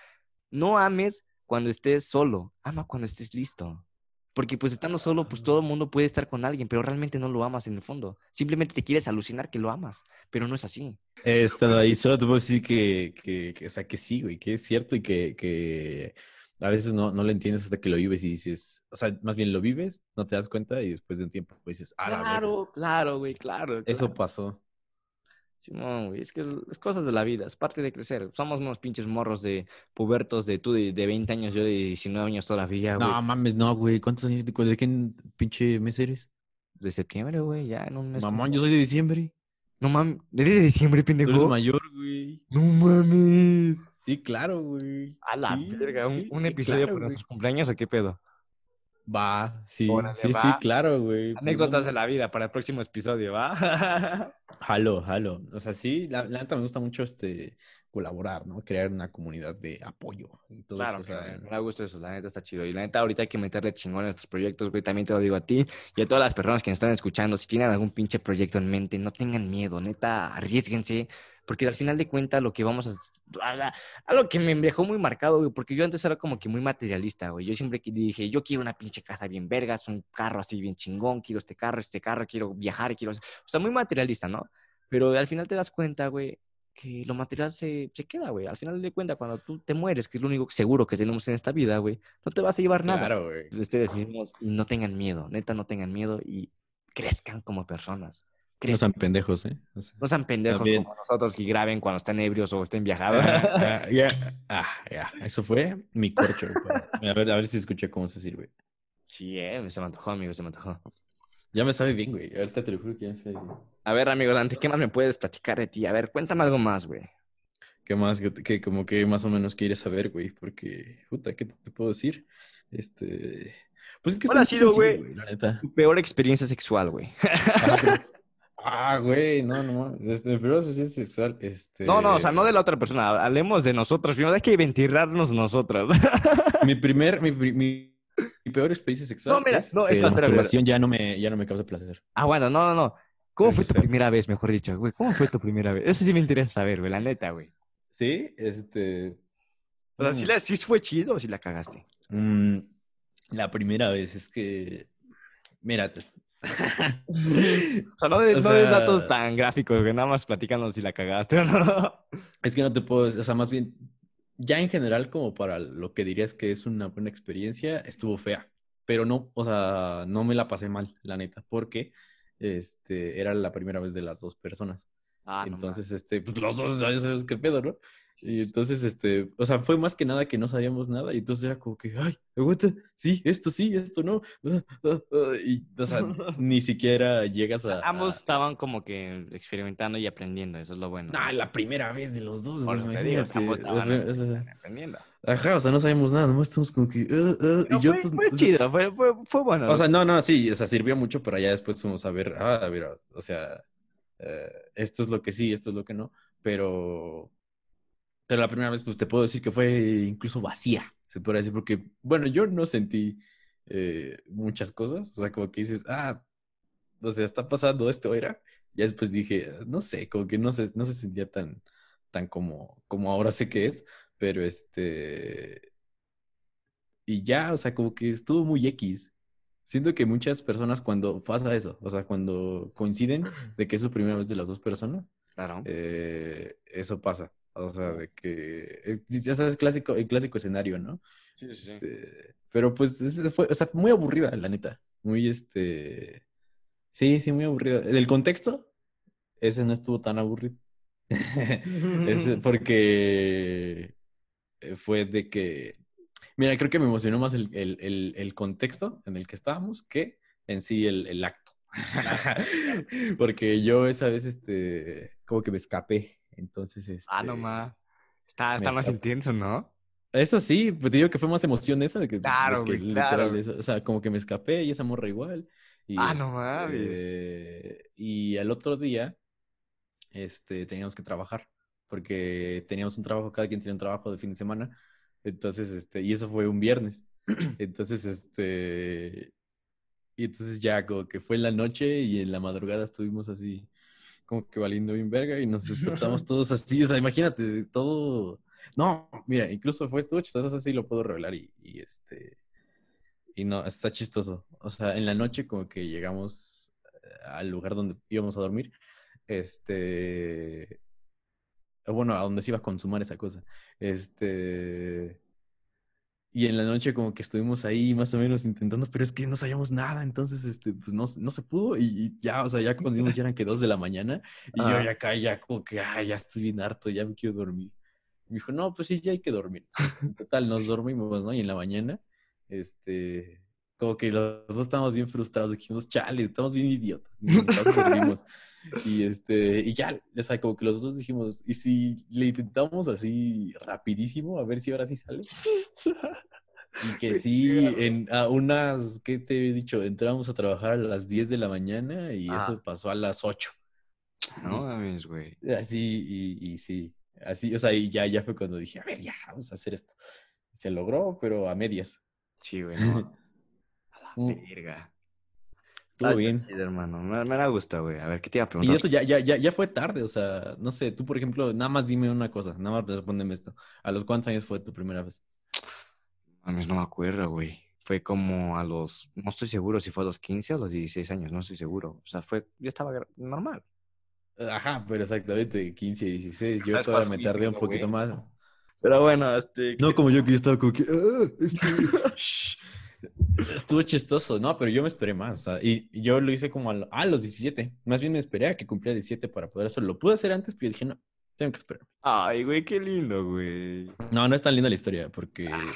no ames cuando estés solo, ama cuando estés listo. Porque pues estando solo, pues todo el mundo puede estar con alguien, pero realmente no lo amas en el fondo. Simplemente te quieres alucinar que lo amas, pero no es así. estado ahí, solo te puedo decir que, que, que, o sea, que sí, güey, que es cierto y que, que a veces no, no lo entiendes hasta que lo vives y dices, o sea, más bien lo vives, no te das cuenta y después de un tiempo pues dices, ah, Claro, claro, güey, claro, Eso pasó. Simón, güey, es que es cosas de la vida, es parte de crecer. Somos unos pinches morros de pubertos de tú de, de 20 años, yo de 19 años todavía, güey. No mames, no, güey. ¿Cuántos años? ¿De, qué pinche mes eres? De septiembre, güey, ya en un mes. Mamón, yo soy de diciembre. No mames, ¿eres de diciembre, pendejo? Tú eres mayor, güey. No mames. Sí, claro, güey. A la verga, ¿un, un episodio por nuestros cumpleaños o qué pedo? Va, sí, sí, sí, claro, güey. Anécdotas de la vida para el próximo episodio, ¿va? jalo, jalo. O sea, sí, la, la neta me gusta mucho este colaborar, ¿no? Crear una comunidad de apoyo. claro, o sea, me gusta eso, la neta está chido. Y la neta ahorita hay que meterle chingón a estos proyectos, güey. También te lo digo a ti y a todas las personas que nos están escuchando. Si tienen algún pinche proyecto en mente, no tengan miedo, neta, arriesguense. Porque al final de cuentas lo que vamos a... Algo que me dejó muy marcado, güey, porque yo antes era como que muy materialista, güey. Yo siempre dije, yo quiero una pinche casa bien vergas, un carro así bien chingón, quiero este carro, este carro, quiero viajar, quiero... O sea, muy materialista, ¿no? Pero al final te das cuenta, güey, que lo material se, se queda, güey. Al final de cuentas, cuando tú te mueres, que es lo único seguro que tenemos en esta vida, güey, no te vas a llevar nada. Claro, güey. Ustedes mismos no tengan miedo, neta, no tengan miedo y crezcan como personas. No sean pendejos, ¿eh? no sean pendejos como nosotros que graben cuando estén ebrios o estén viajados. Ah, ya, ah, ya. Eso fue mi corcho. a, ver, a ver si escuché cómo se sirve. Sí, eh, se me antojó, amigo, se me antojó. Ya me sabe bien, güey. Ahorita te lo juro que ya sé. A ver, amigo Dante, ¿qué más me puedes platicar de ti? A ver, cuéntame algo más, güey. ¿Qué más? Que, como que más o menos quieres saber, güey. Porque, puta, ¿qué te puedo decir? Este... Pues es que ¿Cuál ha sido, güey, tu peor experiencia sexual, güey? Ah, güey, no, no, este, mi primera experiencia sexual, este... No, no, o sea, no de la otra persona, hablemos de nosotros, primero hay que ventilarnos nosotros. mi primer, mi, mi, peor experiencia sexual no, mira, es no, que la masturbación ya no, me, ya no me causa placer. Ah, bueno, no, no, no. ¿Cómo fue tu primera vez, mejor dicho, güey? ¿Cómo fue tu primera vez? Eso sí me interesa saber, güey, la neta, güey. Sí, este... O sea, ¿sí, la, ¿sí fue chido o sí la cagaste? Mm, la primera vez es que... Mira, o sea, no de, datos tan gráficos, que nada más platícanos si la cagaste no. Es que no te puedo, o sea, más bien, ya en general, como para lo que dirías que es una buena experiencia, estuvo fea. Pero no, o sea, no me la pasé mal, la neta, porque este, era la primera vez de las dos personas. Ah, Entonces, este, pues los dos sabes qué pedo, ¿no? Y entonces, este, o sea, fue más que nada que no sabíamos nada y entonces era como que, ay, aguanta, sí, esto sí, esto no. Ah, ah, ah", y, o sea, ni siquiera llegas a... Ambos estaban como que experimentando y aprendiendo, eso es lo bueno. Ah, la primera vez de los dos, Por digo, ambos estaban aprendiendo. Ajá, o sea, no sabíamos nada, nomás estamos como que... y yo, fue, pues, fue chido, fue, fue, fue, bueno. O sea, no, no, sí, o sea, sirvió mucho, pero ya después fuimos a ver, ah, mira, o sea, eh, esto es lo que sí, esto es lo que no, pero pero la primera vez, pues te puedo decir que fue incluso vacía, se puede decir, porque, bueno, yo no sentí eh, muchas cosas. O sea, como que dices, ah, o sea, está pasando esto, era. Ya después dije, no sé, como que no se, no se sentía tan, tan como, como ahora sé que es, pero este. Y ya, o sea, como que estuvo muy X. Siento que muchas personas cuando pasa eso, o sea, cuando coinciden de que es su primera vez de las dos personas, claro. Eh, eso pasa. O sea, de que, ya sabes, clásico, el clásico escenario, ¿no? Sí, sí, sí. Este, pero pues fue, o sea, muy aburrida, la neta. Muy, este... Sí, sí, muy aburrida. El contexto, ese no estuvo tan aburrido. es porque... eh, fue de que, mira, creo que me emocionó más el, el, el, contexto en el que estábamos que en sí el, acto. Porque yo esa vez, este, como que me escapé. Entonces, este, Ah, no más. Está, está más intenso, ¿no? Eso sí, pues te digo que fue más emoción esa de que, claro, claro. o sea, como que me escapé y esa morra igual. Y, ah, no mames. Este, y al otro día, este, teníamos que trabajar, porque teníamos un trabajo, cada quien tenía un trabajo de fin de semana. Entonces, este, y eso fue un viernes. Entonces, este, y entonces ya como que fue en la noche y en la madrugada estuvimos así, como que valiendo bien verga y nos despertamos todos así. O sea, imagínate, todo no, mira, incluso fue estuvo chistoso, eso sí lo puedo revelar y, este. Y no, está chistoso. O sea, en la noche, como que llegamos eh, al lugar donde íbamos a dormir. Este. Bueno, a donde se iba a consumar esa cosa. Este. Y en la noche como que estuvimos ahí más o menos intentando, pero es que no sabíamos nada, entonces, este, pues no, no se pudo y, ya, o sea, ya cuando ya eran que dos de la mañana y yo ya acá ya como que, ay, ya estoy bien harto, ya me quiero dormir. Me dijo, no, pues sí, ya hay que dormir. total, nos dormimos, ¿no? Y en la mañana, este, como que los dos estábamos bien frustrados, dijimos, chale, estamos bien idiotas. y este, y ya, o sea, como que los dos dijimos, ¿y si le intentamos así rapidísimo, a ver si ahora sí sale? Y que sí, en a unas, ¿qué te he dicho? Entramos a trabajar a las 10 de la mañana y eso pasó a las 8. No mames, güey. Así, y, y sí. Así, o sea, y ya, ya fue cuando dije, a ver, ya, vamos a hacer esto. Se logró, pero a medias. Sí, güey, no. Verga. Estuvo bien. hermano. Me, me da gusto, güey. A ver, ¿qué te iba a preguntar? Y eso ya, ya, ya, ya fue tarde, o sea, no sé, tú, por ejemplo, nada más dime una cosa, nada más respóndeme esto. ¿A los cuántos años fue tu primera vez? A mí no me acuerdo, güey. Fue como a los, no estoy seguro si fue a los 15 o a los 16 años, no estoy seguro. O sea, fue, yo estaba normal. Ajá, pero exactamente, 15, 16. Yo todavía me tardé un poquito más. Pero bueno, este. No como yo que yo estaba como que. Ah, este, Estuvo chistoso, no, pero yo me esperé más. y, yo lo hice como a, los 17. Más bien me esperé a que cumpliera 17 para poder hacerlo. Lo pude hacer antes, pero yo dije, no, tengo que esperar. Ay, güey, qué lindo, güey. No, no es tan linda la historia, porque. Ah,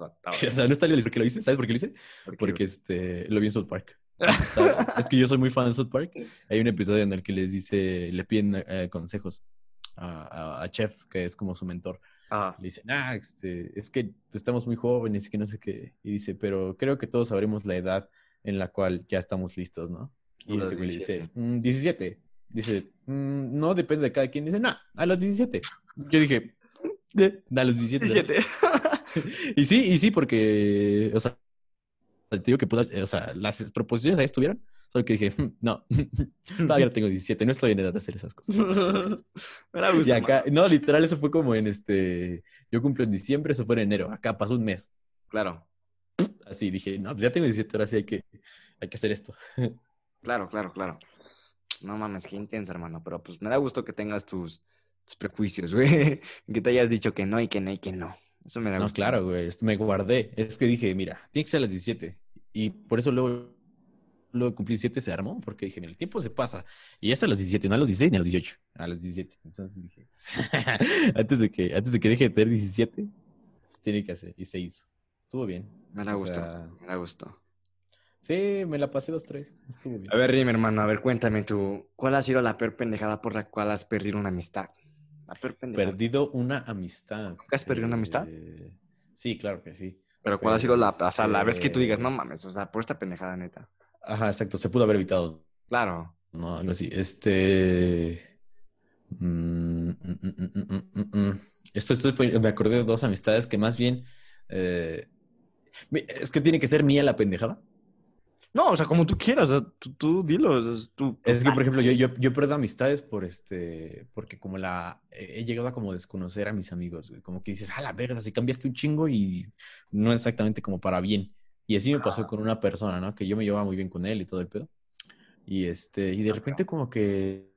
o sea, no es tan linda la historia que lo hice. ¿Sabes por qué lo hice? porque este, lo vi en South Park es que yo soy muy fan de South Park. Hay un episodio en el que les dice, le piden eh, consejos a, Chef, que es como su mentor. Le dice, ah, este, es que estamos muy jóvenes y que no sé qué. Y dice, pero creo que todos sabremos la edad en la cual ya estamos listos, ¿no? Y ese güey dice, 17. Mm, dice, mm, no depende de cada quien. Dice, no, a los 17. Yo dije, a los 17. 17. y sí, y sí, porque, o sea, te digo que o sea, las proposiciones ahí estuvieron, solo que dije, hmm, no, todavía no tengo 17, no estoy en edad de hacer esas cosas. y acá, no, literal, eso fue como en este, yo cumplo en diciembre, eso fue en enero, acá pasó un mes. Claro. Así dije, no, pues ya tengo 17, ahora sí hay que, hay que hacer esto. claro, claro, claro. No mames, qué intenso, hermano, pero pues me da gusto que tengas tus, tus prejuicios, güey, que te hayas dicho que no y que no y que no. Eso me da No, claro, güey. Me guardé. Es que dije, mira, tiene que ser a las 17. Y por eso luego, luego cumplí 17 se armó, porque dije, mira, el tiempo se pasa. Y es a los 17, no a los 16 ni a los 18. A los 17. Entonces dije, antes, de que, antes de que deje de tener 17, tiene que hacer. Y se hizo. Estuvo bien. Me la gustó. me la gustó. Sí, me la pasé dos, tres. Estuvo bien. A ver, dime, hermano, a ver, cuéntame tú. ¿Cuál ha sido la peor pendejada por la cual has perdido una amistad? Perdido una amistad. ¿Nunca has perdido una amistad? Eh, sí, claro que sí. Pero ¿cuál ha sido la, o sea, la vez que tú digas, no este mames, o sea, por esta pendejada neta? Ajá, exacto, se pudo haber evitado. Claro. No, no, sí. Este. Mm, mm, mm, esto estoy, me acordé de dos amistades que más bien. Eh, es que tiene que ser mía la pendejada. No, o sea, como tú quieras, tú, dilo. Es, tú, es que, por ejemplo, yo, yo, yo perdo amistades por este, porque como la, he llegado a como desconocer a mis amigos, como que dices, ah, la verga, si cambiaste un chingo y no exactamente como para bien. Y así me pasó con una persona, ¿no? Que yo me llevaba muy bien con él y todo el pedo. Y este, y de repente como que,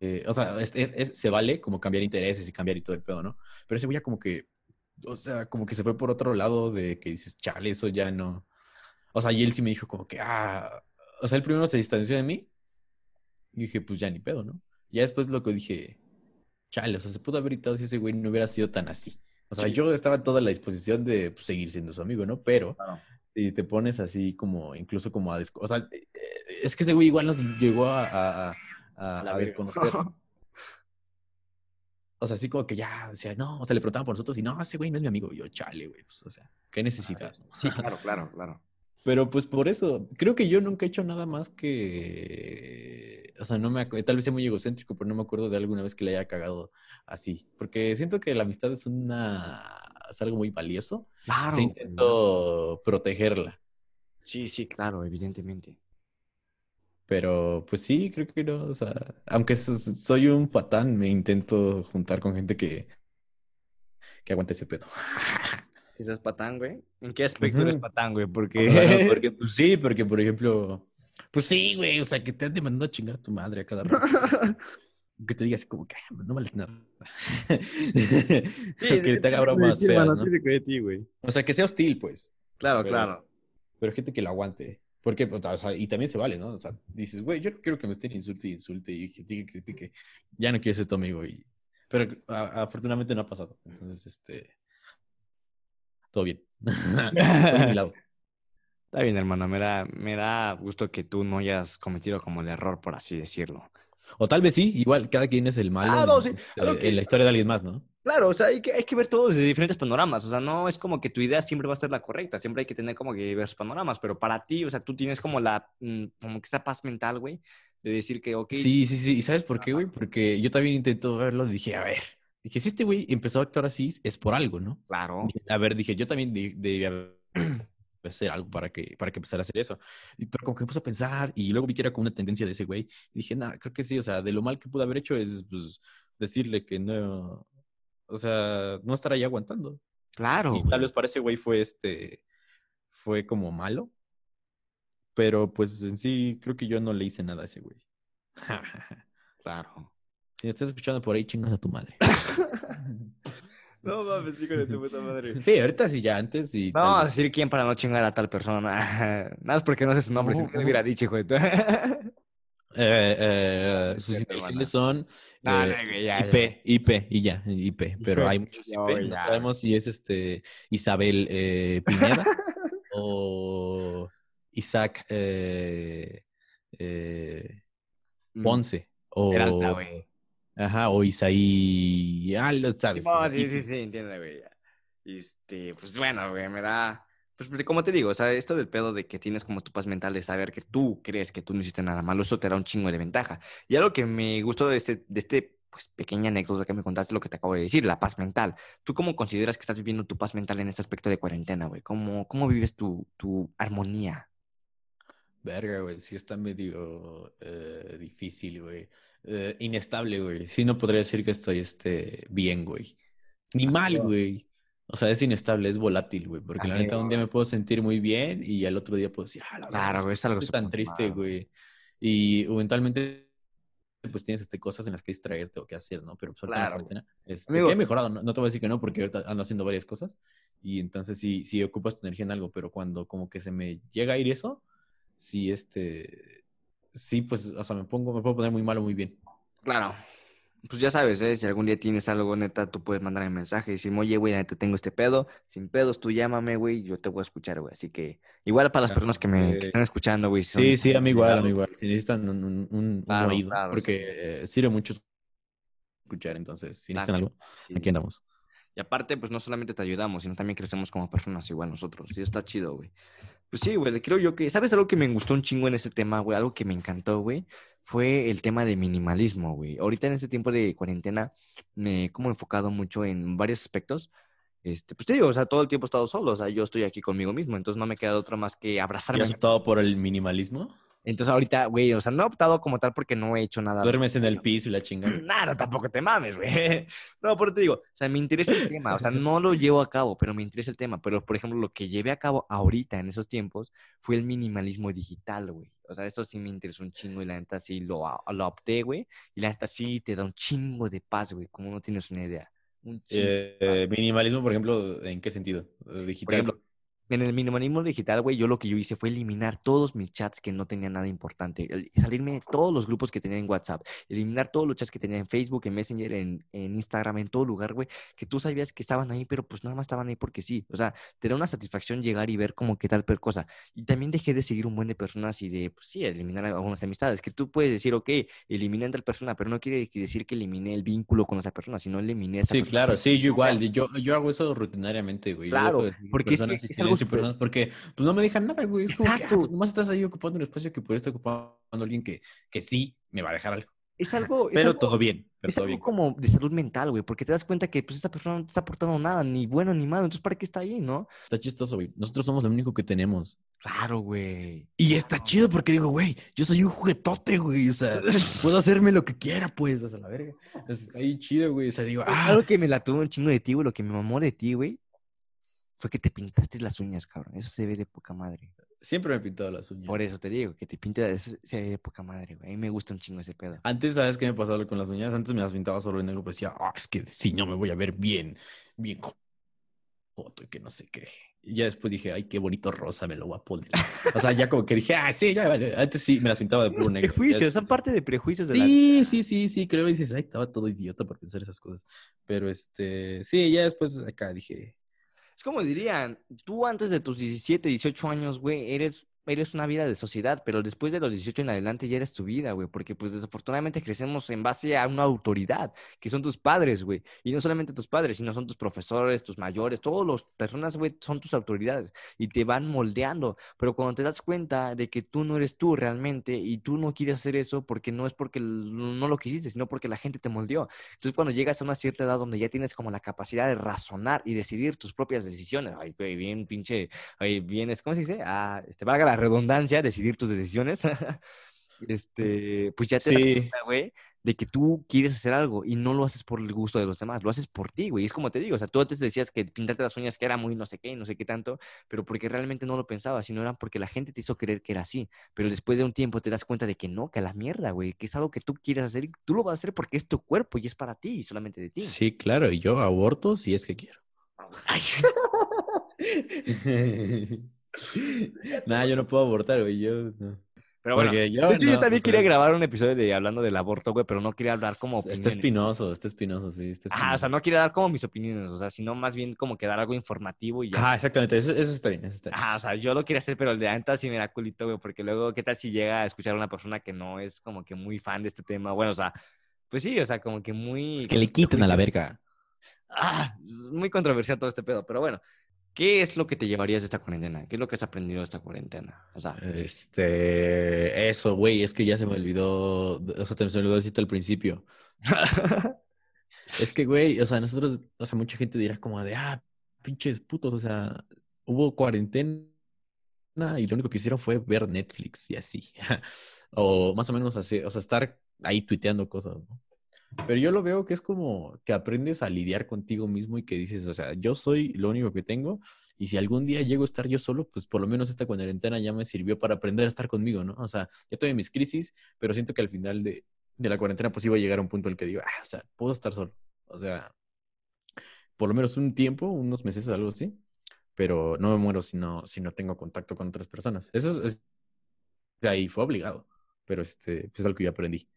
eh, o sea, es, es, se vale como cambiar intereses y cambiar y todo el pedo, ¿no? Pero ese güey ya como que, o sea, como que se fue por otro lado de que dices, chale, eso ya no o sea, y él sí me dijo como que, ah, o sea, el primero se distanció de mí. Y dije, pues ya ni pedo, ¿no? Ya después lo que dije, chale, o sea, se pudo haber evitado si ese güey no hubiera sido tan así. O sea, yo estaba toda la disposición de pues, seguir siendo su amigo, ¿no? Pero si te pones así como, incluso como a... O sea, eh, es que ese güey igual nos llegó a, a, desconocer. o sea, así como que ya, o sea, no, o sea, le preguntaban por nosotros y no, ese güey no es mi amigo. Y yo, chale, güey, pues, o sea, qué necesidad. Sí, claro, claro, claro. Pero pues por eso, creo que yo nunca he hecho nada más que, o sea, no me, tal vez sea muy egocéntrico, pero no me acuerdo de alguna vez que le haya cagado así, porque siento que la amistad es una, es algo muy valioso. Claro. Se intento protegerla. Sí, sí, claro, evidentemente. Pero pues sí, creo que no, o sea, aunque soy un patán, me intento juntar con gente que, que aguante ese pedo. ¿Que seas patán, güey? ¿En qué aspecto eres patán, güey? Porque... porque, pues sí, porque, por ejemplo, pues sí, güey, o sea, que te han demandado a chingar a tu madre a cada rato. Que te digas como que no vales nada. que te haga bromas feas, ¿no? O sea, que sea hostil, pues. Claro, claro. Pero gente que lo aguante. Porque, o sea, y también se vale, ¿no? O sea, dices, güey, yo no quiero que me estén insulte y insulte y critique, critique. Ya no quiero ser tu amigo. Y... Pero afortunadamente no ha pasado. Entonces, este, todo bien. Está bien, hermano. Me da, me da gusto que tú no hayas cometido como el error, por así decirlo. O tal vez sí, igual cada quien es el malo ah, este, en, la historia de alguien más, ¿no? Claro, o sea, hay que, hay que ver todo desde diferentes panoramas. O sea, no es como que tu idea siempre va a ser la correcta. Siempre hay que tener como que diversos panoramas. Pero para ti, o sea, tú tienes como la, mm, como que esa paz mental, güey, de decir que, ok. Sí, sí, sí. ¿Y sabes por qué, güey? Porque yo también intento verlo dije, a ver, Dije, si este güey empezó a actuar así, es por algo, ¿no? Claro. a ver, dije, yo también debía hacer algo para que, para que empezara a hacer eso. Pero como que me puse a pensar y luego vi que era como una tendencia de ese güey. Y dije, nada, creo que sí, o sea, de lo mal que pude haber hecho es pues, decirle que no, o sea, no estar ahí aguantando. Claro. Y tal vez para ese güey fue este, fue como malo. Pero pues en sí, creo que yo no le hice nada a ese güey. claro. Si estás escuchando por ahí, chingas a tu madre. No mames, hijo de tu puta madre. Sí, ahorita sí, ya antes y. No, vamos a decir quién para no chingar a tal persona. Nada es porque no sé su nombre, si te hubiera dicho, hijo de eh, eh, sus iniciales son eh, IP, IP, y ya, IP. Pero hay muchos IP. No, sabemos si es este Isabel eh, Pineda o Isaac eh, mm. Ponce. O... Ajá, o Isaí. Ah, lo sabes. sí, sí, sí, entiendo, güey. Este, pues bueno, güey, me da. Pues, pues como te digo, o sea, esto del pedo de que tienes como tu paz mental de saber que tú crees que tú no hiciste nada malo, eso te da un chingo de ventaja. Y algo que me gustó de este, de este pues, pequeña anécdota que me contaste, lo que te acabo de decir, la paz mental. ¿Tú cómo consideras que estás viviendo tu paz mental en este aspecto de cuarentena, güey? ¿Cómo, cómo vives tu, tu armonía? Verga, güey, sí está medio eh, difícil, güey. Eh, inestable, güey. Sí, no podría decir que estoy este, bien, güey. Ni mal, güey. O sea, es inestable, es volátil, güey. Porque la neta, un día me puedo sentir muy bien y al otro día puedo decir, ah, la Claro, güey, es algo tan triste, güey. Y eventualmente, pues tienes este, cosas en las que distraerte o qué hacer, ¿no? Pero pues, claro. la este, que he mejorado, no, te voy a decir que no, porque ahorita ando haciendo varias cosas. Y entonces sí, sí ocupas tu energía en algo, pero cuando como que se me llega a ir eso, sí, este, sí, pues, o sea, me pongo, me puedo poner muy malo muy bien. Claro. Pues ya sabes, ¿eh? si algún día tienes algo, neta, tú puedes mandar un mensaje y decir, oye, güey, neta, tengo este pedo, sin pedos, tú llámame, güey, yo te voy a escuchar, güey. Así que, igual para las personas que me están escuchando, güey. Sí, sí, a mí igual, a mí igual. Si necesitan un, un, oído, porque sirve mucho escuchar, entonces, si necesitan algo, aquí andamos. Y aparte, pues no solamente te ayudamos, sino también crecemos como personas igual nosotros. Y está chido, güey. Pues sí, güey, creo yo que, ¿sabes algo que me gustó un chingo en este tema, güey? Algo que me encantó, güey. Fue el tema de minimalismo, güey. Ahorita en este tiempo de cuarentena me he como enfocado mucho en varios aspectos. Este, pues te digo, o sea, todo el tiempo he estado solo, o sea, yo estoy aquí conmigo mismo, entonces no me queda otra más que abrazarme. ¿Y has optado por el minimalismo? Entonces ahorita, güey, o sea, no he optado como tal porque no he hecho nada. Duermes en el piso y la chingada. Nada, tampoco te mames, güey. No, pero te digo, o sea, me interesa el tema, o sea, no lo llevo a cabo, pero me interesa el tema. Pero, por ejemplo, lo que llevé a cabo ahorita en esos tiempos fue el minimalismo digital, güey. O sea, eso sí me interesa un chingo y la neta sí lo, lo opté, güey. Y la neta sí te da un chingo de paz, güey, como no tienes una idea. Un eh, minimalismo, por ejemplo, ¿en qué sentido? ¿Digital? En el minimalismo digital, güey, yo lo que yo hice fue eliminar todos mis chats que no tenían nada importante, salirme de todos los grupos que tenía en WhatsApp, eliminar todos los chats que tenía en Facebook, en Messenger, en, en Instagram, en todo lugar, güey, que tú sabías que estaban ahí, pero pues nada más estaban ahí porque sí. O sea, te da una satisfacción llegar y ver como qué tal per cosa. Y también dejé de seguir un buen de personas y de, pues sí, eliminar algunas amistades, que tú puedes decir, ok, eliminé a tal persona, pero no quiere decir que eliminé el vínculo con esa persona, sino eliminé a esa Sí, claro, sí, yo igual, yo, yo hago eso rutinariamente, güey. Claro, porque es, que, algo porque pues no me dejan nada, güey. Es ah, Exacto. Pues, nomás estás ahí ocupando un espacio que podría estar ocupando alguien que, que sí me va a dejar algo. Es algo. pero todo bien. es algo como de salud mental, güey, porque te das cuenta que pues esa persona no te está aportando nada, ni bueno ni malo. Entonces, ¿para qué está ahí, no? Está chistoso, güey. Nosotros somos lo único que tenemos. Claro, güey. Y está chido porque digo, güey, yo soy un juguetote, güey. O sea, puedo hacerme lo que quiera, pues, hasta la verga. Está ahí chido, güey. O sea, digo, ah. Algo que me la tuvo un chingo de ti, güey, lo que me mamó de ti, güey, fue que te pintaste las uñas, cabrón. Eso se ve de poca madre. Siempre me he pintado las uñas. Por eso te digo, que te pintes, se ve de poca madre, güey. A mí me gusta un chingo ese pedo. Antes, ¿sabes qué me pasaba con las uñas? Antes me las pintaba solo en negro, pues decía, ah, es que si no me voy a ver bien, bien foto y que no sé qué. Y ya después dije, ay, qué bonito rosa, me lo voy a poner. o sea, ya como que dije, ah, sí, ya, vale. Antes sí, me las pintaba de puro negro. Prejuicios, son parte de prejuicios de Sí, sí, sí, sí, creo. Y dices, ay, estaba todo idiota por pensar esas cosas. Pero este, sí, ya después acá dije, es como dirían, tú antes de tus 17, 18 años, güey, eres eres una vida de sociedad, pero después de los 18 en adelante ya eres tu vida, güey, porque pues desafortunadamente crecemos en base a una autoridad, que son tus padres, güey, y no solamente tus padres, sino son tus profesores, tus mayores, todas las personas, güey, son tus autoridades y te van moldeando, pero cuando te das cuenta de que tú no eres tú realmente y tú no quieres hacer eso porque no es porque no lo quisiste, sino porque la gente te moldeó. Entonces cuando llegas a una cierta edad donde ya tienes como la capacidad de razonar y decidir tus propias decisiones, ay, güey, bien pinche, ay, bien, ¿cómo se dice? Ah, este, valga la redundancia, decidir tus decisiones, este, pues ya te das cuenta, güey, de que tú quieres hacer algo y no lo haces por el gusto de los demás, lo haces por ti, güey. Es como te digo, o sea, tú antes decías que pintarte las uñas que era muy no sé qué, no sé qué tanto, pero porque realmente no lo pensabas, sino era porque la gente te hizo creer que era así. Pero después de un tiempo te das cuenta de que no, que a la mierda, güey, que es algo que tú quieres hacer y tú lo vas a hacer porque es tu cuerpo y es para ti y solamente de ti. Sí, claro, y yo aborto si es que quiero. Nada, yo no puedo abortar, güey. Yo Pero bueno, yo, yo también quería grabar un episodio de hablando del aborto, güey, pero no quería hablar como Está espinoso, está espinoso, sí. Está Ah, o sea, no quería dar como mis opiniones, o sea, sino más bien como que dar algo informativo y ya. Ah, exactamente, eso, está bien, eso está bien. Ah, o sea, yo lo quería hacer, pero el de antes sí me da culito, güey, porque luego, ¿qué tal si llega a escuchar a una persona que no es como que muy fan de este tema? Bueno, o sea, pues sí, o sea, como que muy... Es que le quiten a la verga. Ah, muy controversial todo este pedo, pero bueno. ¿Qué es lo que te llevarías de esta cuarentena? ¿Qué es lo que has aprendido de esta cuarentena? O sea, este, eso, güey, es que ya se me olvidó, o sea, te me olvidó decirte al principio. es que, güey, o sea, nosotros, o sea, mucha gente dirá como de, ah, pinches putos, o sea, hubo cuarentena y lo único que hicieron fue ver Netflix y así. o más o menos así, o sea, estar ahí tuiteando cosas, ¿no? Pero yo lo veo que es como que aprendes a lidiar contigo mismo y que dices, o sea, yo soy lo único que tengo y si algún día llego a estar yo solo, pues por lo menos esta cuarentena ya me sirvió para aprender a estar conmigo, ¿no? O sea, ya tuve mis crisis, pero siento que al final de, de la cuarentena pues iba a llegar a un punto en el que digo, ah, o sea, puedo estar solo. O sea, por lo menos un tiempo, unos meses, algo así, pero no me muero si no, si no tengo contacto con otras personas. Eso es, de ahí fue obligado, pero este, pues es algo que yo aprendí.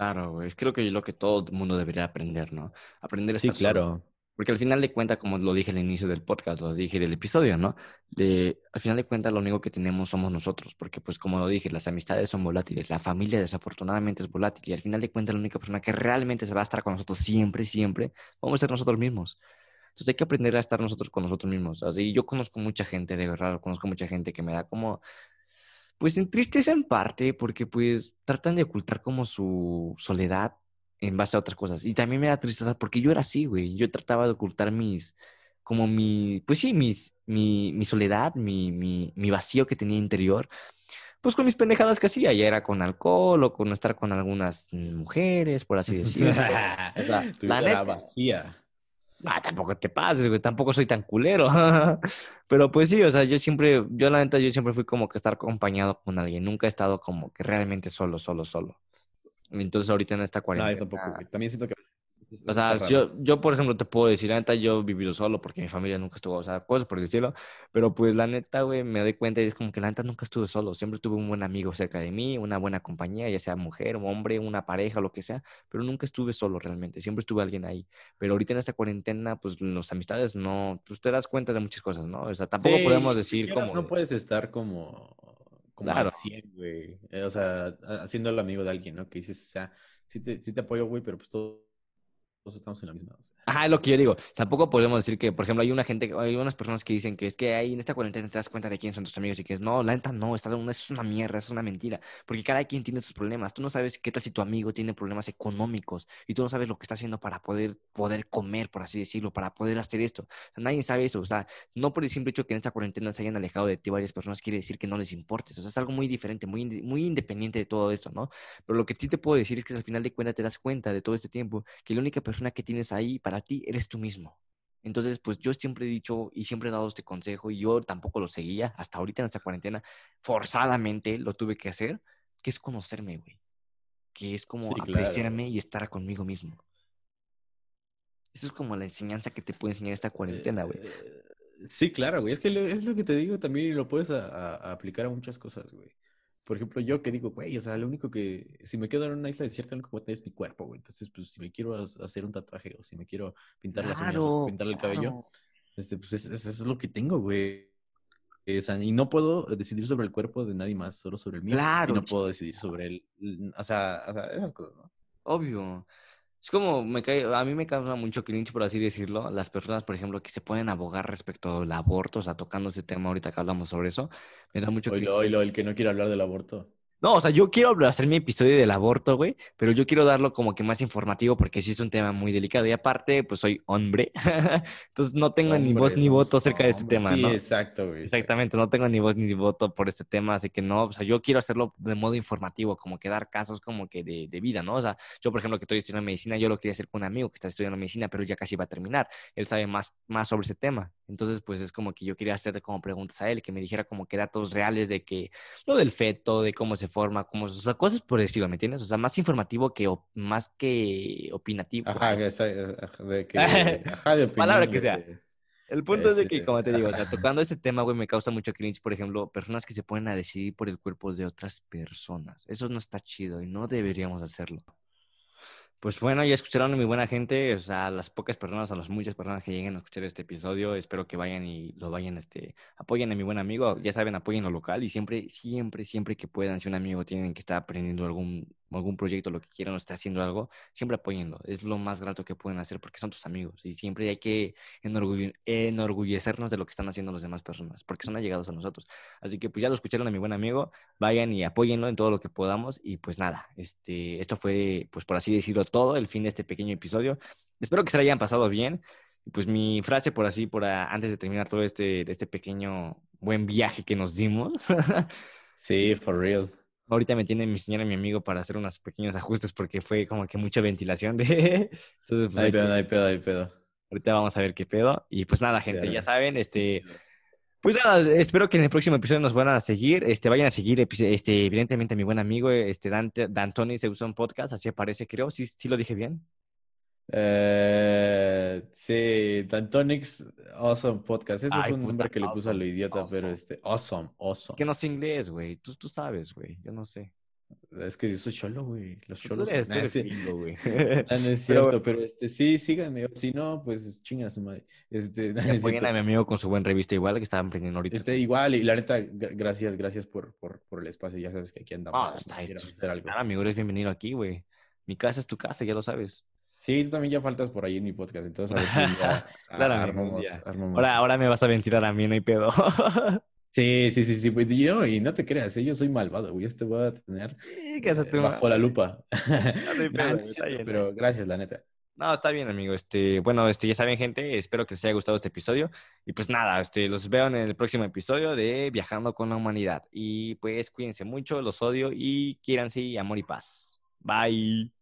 Claro, güey. Creo que es lo que todo el mundo debería aprender, ¿no? Aprender a estar Sí, claro. Porque al final de cuentas, como lo dije al inicio del podcast, lo dije del episodio, ¿no? De, al final de cuentas, lo único que tenemos somos nosotros. Porque, pues, como lo dije, las amistades son volátiles. La familia, desafortunadamente, es volátil. Y al final de cuentas, la única persona que realmente se va a estar con nosotros siempre, siempre, vamos a ser nosotros mismos. Entonces hay que aprender a estar nosotros con nosotros mismos. Así, yo conozco mucha gente, de verdad, conozco mucha gente que me da como pues entristece en parte porque pues tratan de ocultar como su soledad en base a otras cosas. Y también me da tristeza porque yo era así, güey. Yo trataba de ocultar mis, como mi, pues sí, mis, mi, mi soledad, mi, mi, mi vacío que tenía interior pues con mis pendejadas que hacía, ya era con alcohol o con estar con algunas mujeres, por así decirlo. o sea, la neta, vacía. Ah, tampoco te pases, güey, tampoco soy tan culero. Pero pues sí, o sea, yo siempre, yo la neta, yo siempre fui como que estar acompañado con alguien. Nunca he estado como que realmente solo, solo, solo. Entonces ahorita en esta cuarentena... No, tampoco, También siento que o sea, yo, yo, por ejemplo, te puedo decir, la neta, yo he vivido solo porque mi familia nunca estuvo, o sea, cosas por el pero pues la neta, güey, me doy cuenta y es como que la neta nunca estuve solo, siempre tuve un buen amigo cerca de mí, una buena compañía, ya sea mujer, hombre, una pareja, lo que sea, pero nunca estuve solo realmente, siempre estuve alguien ahí. Pero ahorita en esta cuarentena, pues las amistades no, pues te das cuenta de muchas cosas, ¿no? O sea, tampoco podemos decir como... No puedes estar como como claro. güey. Eh, o sea, haciendo el amigo de alguien, ¿no? Que dices, o sea, sí te, sí te apoyo, güey, pero pues todo todos estamos en la misma. Ajá, es lo que yo digo. Tampoco podemos decir que, por ejemplo, hay una gente, hay unas personas que dicen que es que ahí en esta cuarentena te das cuenta de quién son tus amigos y que es, no, la neta no, esta es una mierda, es una mentira. Porque cada quien tiene sus problemas. Tú no sabes qué tal si tu amigo tiene problemas económicos y tú no sabes lo que está haciendo para poder, poder comer, por así decirlo, para poder hacer esto. nadie sabe eso. O sea, no por el simple hecho que en esta cuarentena se hayan alejado de ti varias personas quiere decir que no les importes. O sea, es algo muy diferente, muy, muy independiente de todo esto, ¿no? Pero lo que sí te puedo decir es que al final de cuentas te das cuenta de todo este tiempo que la única persona que tienes ahí para ti eres tú mismo. Entonces, pues yo siempre he dicho y siempre he dado este consejo y yo tampoco lo seguía, hasta ahorita en esta cuarentena, forzadamente lo tuve que hacer, que es conocerme, güey. Que es como apreciarme y estar conmigo mismo. Eso es como la enseñanza que te puede enseñar esta cuarentena, güey. Eh, sí, claro, güey. Es que es lo que te digo también y lo puedes aplicar a muchas cosas, güey. Por ejemplo, yo que digo, güey, o sea, lo único que, si me quedo en una isla desierta, lo único que voy a tener es mi cuerpo, güey. Entonces, pues, si me quiero hacer un tatuaje o si me quiero pintar las uñas o pintar el cabello, este, pues, eso es, lo que tengo, güey. O sea, y no puedo decidir sobre el cuerpo de nadie más, solo sobre el mío. Claro. Y no puedo decidir sobre él. O sea, o sea, esas cosas, ¿no? Obvio. Es como, me cae, a mí me causa mucho cringe, por así decirlo, las personas, por ejemplo, que se pueden abogar respecto al aborto, o sea, tocando ese tema ahorita que hablamos sobre eso, me da mucho cringe. Oilo, el que no quiere hablar del aborto. No, o sea, yo quiero hacer mi episodio del aborto, güey, pero yo quiero darlo como que más informativo porque sí es un tema muy delicado. Y aparte, pues soy hombre, entonces no tengo ni voz ni voto acerca de este tema, sí, ¿no? exacto, güey. Exactamente, no tengo ni voz ni voto por este tema, así que no, o sea, yo quiero hacerlo de modo informativo, como que dar casos como que de, de vida, ¿no? O sea, yo, por ejemplo, que estoy estudiando medicina, yo lo quería hacer con un amigo que está estudiando medicina, pero ya casi va a terminar. Él sabe más, más sobre ese tema. Entonces, pues es como que yo quería hacerle como preguntas a él, que me dijera como que datos reales de que lo del feto, de cómo se forma, cómo se cosas por decirlo, ¿me entiendes? O sea, más informativo que más que opinativo. Ajá, de que, ajá, de Palabra que sea. El punto es de que, como te digo, o sea, tocando ese tema, güey, me causa mucho cringe, por ejemplo, personas que se ponen a decidir por el cuerpo de otras personas. Eso no está chido y no deberíamos hacerlo. Pues bueno, ya escucharon a mi buena gente, o sea, las pocas personas, a las muchas personas que lleguen a escuchar este episodio, espero que vayan y lo vayan, este, apoyen a mi buen amigo, ya saben, apoyen lo local y siempre, siempre, siempre que puedan, si un amigo tienen que estar aprendiendo algún algún proyecto, lo que quieran o esté haciendo algo, siempre apóyenlo. Es lo más grato que pueden hacer porque son tus amigos y siempre hay que enorgullecernos de lo que están haciendo las demás personas porque son allegados a nosotros. Así que pues ya lo escucharon a mi buen amigo, vayan y apóyenlo en todo lo que podamos y pues nada, este, esto fue pues por así decirlo todo, el fin de este pequeño episodio. Espero que se lo hayan pasado bien. Pues mi frase por así, por antes de terminar todo este, este pequeño buen viaje que nos dimos. sí, for real Ahorita me tiene mi señora y mi amigo para hacer unos pequeños ajustes porque fue como que mucha ventilación de... Entonces, pues, hay pedo, hay pedo, hay pedo. Ahorita vamos a ver qué pedo. Y pues nada, gente, ya saben, este... Pues nada, espero que en el próximo episodio nos van a seguir, este, vayan a seguir, este, evidentemente a mi buen amigo, este, Dante, Dantoni un Podcast, así aparece, creo, sí, sí lo dije bien. Eh, sí, Dantonix Awesome Podcast. Ese fue un nombre que le puso a lo idiota, pero este, awesome, awesome. Que no sé inglés, güey. Tú, tú sabes, güey. Yo no sé. Es que yo soy cholo, güey. Los cholos. Tú eres, tú eres güey. no, no, es cierto, pero, este, sí, síganme. Si no, pues chingan a su madre. Este, no, es a mi amigo con su buen revista igual que estaban aprendiendo ahorita. Este, igual, y la neta, gracias, gracias por, por, por el espacio. Ya sabes que aquí andamos. Ah, está amigo, eres bienvenido aquí, güey. Mi casa es tu casa, ya lo sabes. Sí, tú también ya faltas por ahí en mi podcast, entonces a ver si ya claro, armamos, Ahora, ahora me vas a ventilar a mí, no hay pedo. sí, sí, sí, sí, pues yo, y no te creas, ¿eh? yo soy malvado, güey, este voy a tener eh, bajo la lupa. pero gracias, la neta. No, está bien, amigo. Este, bueno, este, ya saben, gente, espero que les haya gustado este episodio. Y pues nada, este, los veo en el próximo episodio de Viajando con la Humanidad. Y pues cuídense mucho, los odio y quieran sí, amor y paz. Bye.